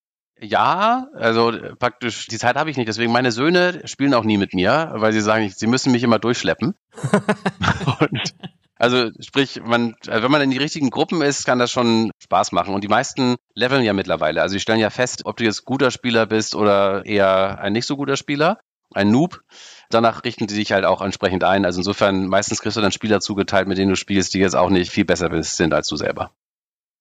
Ja, also praktisch, die Zeit habe ich nicht. Deswegen meine Söhne spielen auch nie mit mir, weil sie sagen, sie müssen mich immer durchschleppen. und, also sprich, man, wenn man in die richtigen Gruppen ist, kann das schon Spaß machen. Und die meisten leveln ja mittlerweile. Also sie stellen ja fest, ob du jetzt guter Spieler bist oder eher ein nicht so guter Spieler, ein Noob. Danach richten sie sich halt auch entsprechend ein. Also insofern, meistens kriegst du dann Spieler zugeteilt, mit denen du spielst, die jetzt auch nicht viel besser sind als du selber.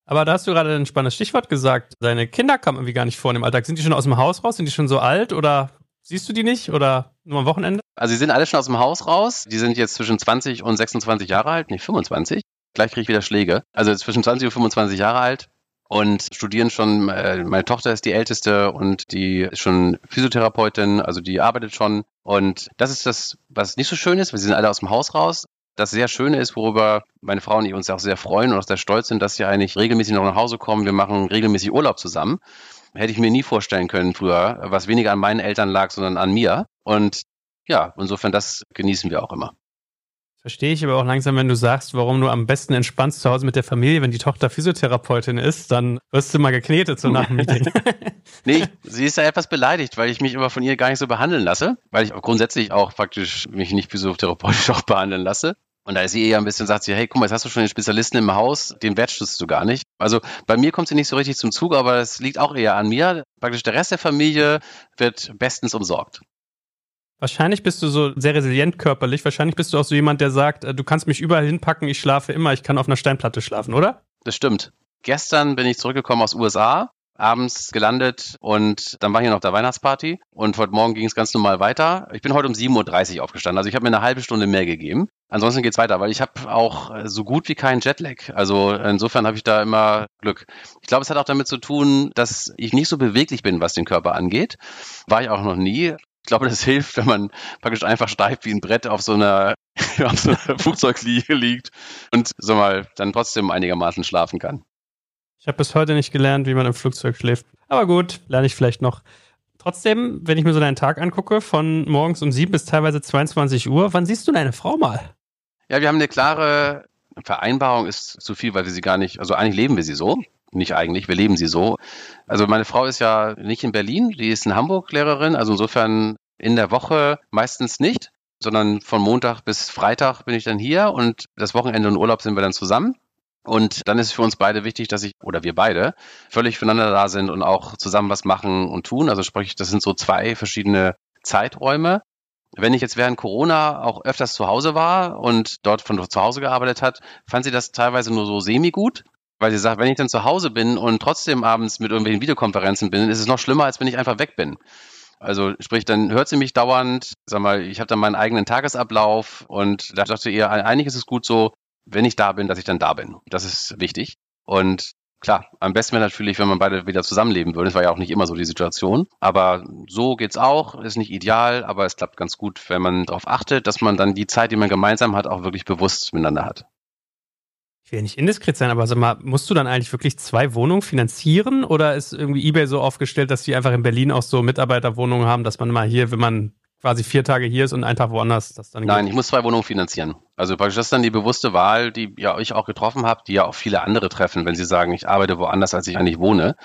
Aber da hast du gerade ein spannendes Stichwort gesagt. Deine Kinder kommen irgendwie gar nicht vor im Alltag. Sind die schon aus dem Haus raus? Sind die schon so alt oder siehst du die nicht oder nur am Wochenende? Also sie sind alle schon aus dem Haus raus. Die sind jetzt zwischen 20 und 26 Jahre alt, nicht 25. Gleich kriege ich wieder Schläge. Also zwischen 20 und 25 Jahre alt und studieren schon. Äh, meine Tochter ist die älteste und die ist schon Physiotherapeutin, also die arbeitet schon. Und das ist das, was nicht so schön ist, weil sie sind alle aus dem Haus raus das sehr Schöne ist, worüber meine Frau und ich uns auch sehr freuen und auch sehr stolz sind, dass sie eigentlich regelmäßig noch nach Hause kommen. Wir machen regelmäßig Urlaub zusammen. Hätte ich mir nie vorstellen können früher, was weniger an meinen Eltern lag, sondern an mir. Und ja, insofern, das genießen wir auch immer. Verstehe ich aber auch langsam, wenn du sagst, warum du am besten entspannst zu Hause mit der Familie, wenn die Tochter Physiotherapeutin ist, dann wirst du mal geknetet so nach dem Meeting. nee, sie ist ja etwas beleidigt, weil ich mich immer von ihr gar nicht so behandeln lasse, weil ich auch grundsätzlich auch praktisch mich nicht physiotherapeutisch auch behandeln lasse. Und da ist sie eher ein bisschen, sagt sie, hey, guck mal, jetzt hast du schon den Spezialisten im Haus, den wertschätzt du gar nicht. Also bei mir kommt sie nicht so richtig zum Zug, aber es liegt auch eher an mir. Praktisch der Rest der Familie wird bestens umsorgt. Wahrscheinlich bist du so sehr resilient körperlich. Wahrscheinlich bist du auch so jemand, der sagt, äh, du kannst mich überall hinpacken, ich schlafe immer, ich kann auf einer Steinplatte schlafen, oder? Das stimmt. Gestern bin ich zurückgekommen aus USA, abends gelandet und dann war hier noch der Weihnachtsparty und heute Morgen ging es ganz normal weiter. Ich bin heute um 7.30 Uhr aufgestanden, also ich habe mir eine halbe Stunde mehr gegeben. Ansonsten geht's weiter, weil ich habe auch äh, so gut wie keinen Jetlag. Also insofern habe ich da immer Glück. Ich glaube, es hat auch damit zu tun, dass ich nicht so beweglich bin, was den Körper angeht. War ich auch noch nie. Ich glaube, das hilft, wenn man praktisch einfach steif wie ein Brett auf so einer, auf so einer Flugzeugliege liegt und so mal dann trotzdem einigermaßen schlafen kann. Ich habe bis heute nicht gelernt, wie man im Flugzeug schläft. Aber gut, lerne ich vielleicht noch. Trotzdem, wenn ich mir so deinen Tag angucke, von morgens um sieben bis teilweise 22 Uhr, wann siehst du deine Frau mal? Ja, wir haben eine klare Vereinbarung, ist zu viel, weil wir sie gar nicht, also eigentlich leben wir sie so nicht eigentlich, wir leben sie so. Also meine Frau ist ja nicht in Berlin, die ist in Hamburg Lehrerin, also insofern in der Woche meistens nicht, sondern von Montag bis Freitag bin ich dann hier und das Wochenende und Urlaub sind wir dann zusammen. Und dann ist es für uns beide wichtig, dass ich oder wir beide völlig füreinander da sind und auch zusammen was machen und tun. Also sprich, das sind so zwei verschiedene Zeiträume. Wenn ich jetzt während Corona auch öfters zu Hause war und dort von zu Hause gearbeitet hat, fand sie das teilweise nur so semi-gut. Weil sie sagt, wenn ich dann zu Hause bin und trotzdem abends mit irgendwelchen Videokonferenzen bin, ist es noch schlimmer, als wenn ich einfach weg bin. Also sprich, dann hört sie mich dauernd, sag mal, ich habe dann meinen eigenen Tagesablauf und da dachte ihr, eigentlich ist es gut so, wenn ich da bin, dass ich dann da bin. Das ist wichtig. Und klar, am besten wäre natürlich, wenn man beide wieder zusammenleben würde. Das war ja auch nicht immer so die Situation. Aber so geht's auch. Ist nicht ideal, aber es klappt ganz gut, wenn man darauf achtet, dass man dann die Zeit, die man gemeinsam hat, auch wirklich bewusst miteinander hat ich will nicht indiskret sein, aber sag mal, musst du dann eigentlich wirklich zwei Wohnungen finanzieren oder ist irgendwie eBay so aufgestellt, dass die einfach in Berlin auch so Mitarbeiterwohnungen haben, dass man mal hier, wenn man quasi vier Tage hier ist und einen Tag woanders, das dann Nein, geht? ich muss zwei Wohnungen finanzieren. Also praktisch das ist dann die bewusste Wahl, die ja ich auch getroffen habe, die ja auch viele andere treffen, wenn sie sagen, ich arbeite woanders, als ich eigentlich wohne.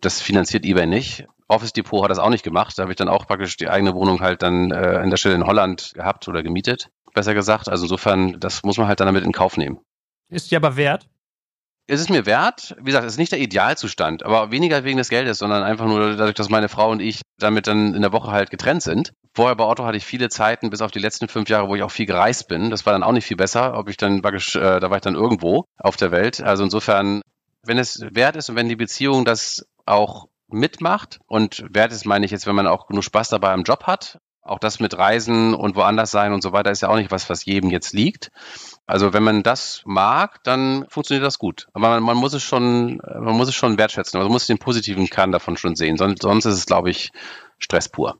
Das finanziert eBay nicht. Office Depot hat das auch nicht gemacht. Da habe ich dann auch praktisch die eigene Wohnung halt dann äh, in der Stelle in Holland gehabt oder gemietet, besser gesagt. Also insofern, das muss man halt dann damit in Kauf nehmen. Ist dir aber wert? Es ist mir wert. Wie gesagt, es ist nicht der Idealzustand, aber weniger wegen des Geldes, sondern einfach nur dadurch, dass meine Frau und ich damit dann in der Woche halt getrennt sind. Vorher bei Otto hatte ich viele Zeiten, bis auf die letzten fünf Jahre, wo ich auch viel gereist bin. Das war dann auch nicht viel besser. Ob ich dann äh, da war ich dann irgendwo auf der Welt. Also insofern, wenn es wert ist und wenn die Beziehung das auch mitmacht und wert ist, meine ich jetzt, wenn man auch genug Spaß dabei am Job hat. Auch das mit Reisen und woanders sein und so weiter ist ja auch nicht was, was jedem jetzt liegt. Also wenn man das mag, dann funktioniert das gut. Aber man, man muss es schon, man muss es schon wertschätzen. Also man muss den positiven Kern davon schon sehen. Sonst, sonst ist es, glaube ich, Stress pur.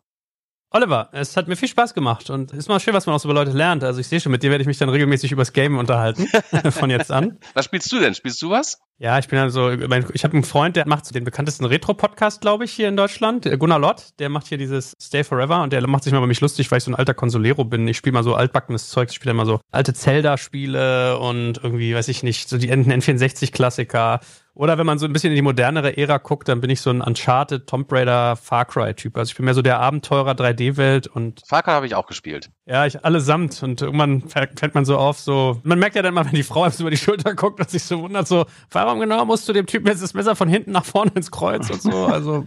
Oliver, es hat mir viel Spaß gemacht und ist mal schön, was man auch so über Leute lernt. Also ich sehe schon, mit dir werde ich mich dann regelmäßig übers Game unterhalten, von jetzt an. Was spielst du denn? Spielst du was? Ja, ich bin also, ich habe einen Freund, der macht so den bekanntesten Retro-Podcast, glaube ich, hier in Deutschland. Gunnar Lott, der macht hier dieses Stay Forever und der macht sich mal über mich lustig, weil ich so ein alter Consolero bin. Ich spiele mal so altbackenes Zeug, ich spiele immer so alte Zelda-Spiele und irgendwie, weiß ich nicht, so die N64-Klassiker oder wenn man so ein bisschen in die modernere Ära guckt, dann bin ich so ein Uncharted, Tomb Raider, Far Cry-Typ. Also ich bin mehr so der Abenteurer 3D-Welt und. Far Cry habe ich auch gespielt. Ja, ich allesamt. Und irgendwann fällt man so auf, so. Man merkt ja dann mal, wenn die Frau so über die Schulter guckt und sich so wundert, so, warum genau musst du dem Typen jetzt das Messer von hinten nach vorne ins Kreuz und so? Also.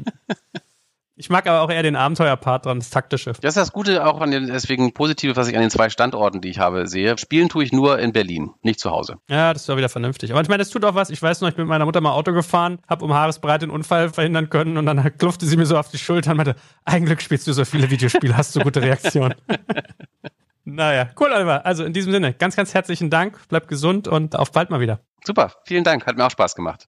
Ich mag aber auch eher den Abenteuerpart dran, das Taktische. Das ist das Gute auch an den, deswegen Positive, was ich an den zwei Standorten, die ich habe, sehe. Spielen tue ich nur in Berlin, nicht zu Hause. Ja, das ist auch wieder vernünftig. Aber ich meine, das tut auch was. Ich weiß noch, ich bin mit meiner Mutter mal Auto gefahren, habe um Haaresbreit den Unfall verhindern können und dann klufte sie mir so auf die Schulter und meinte, eigentlich spielst du so viele Videospiele, hast du gute Reaktionen. naja, cool, Oliver. Also in diesem Sinne, ganz, ganz herzlichen Dank, bleib gesund und auf bald mal wieder. Super, vielen Dank, hat mir auch Spaß gemacht.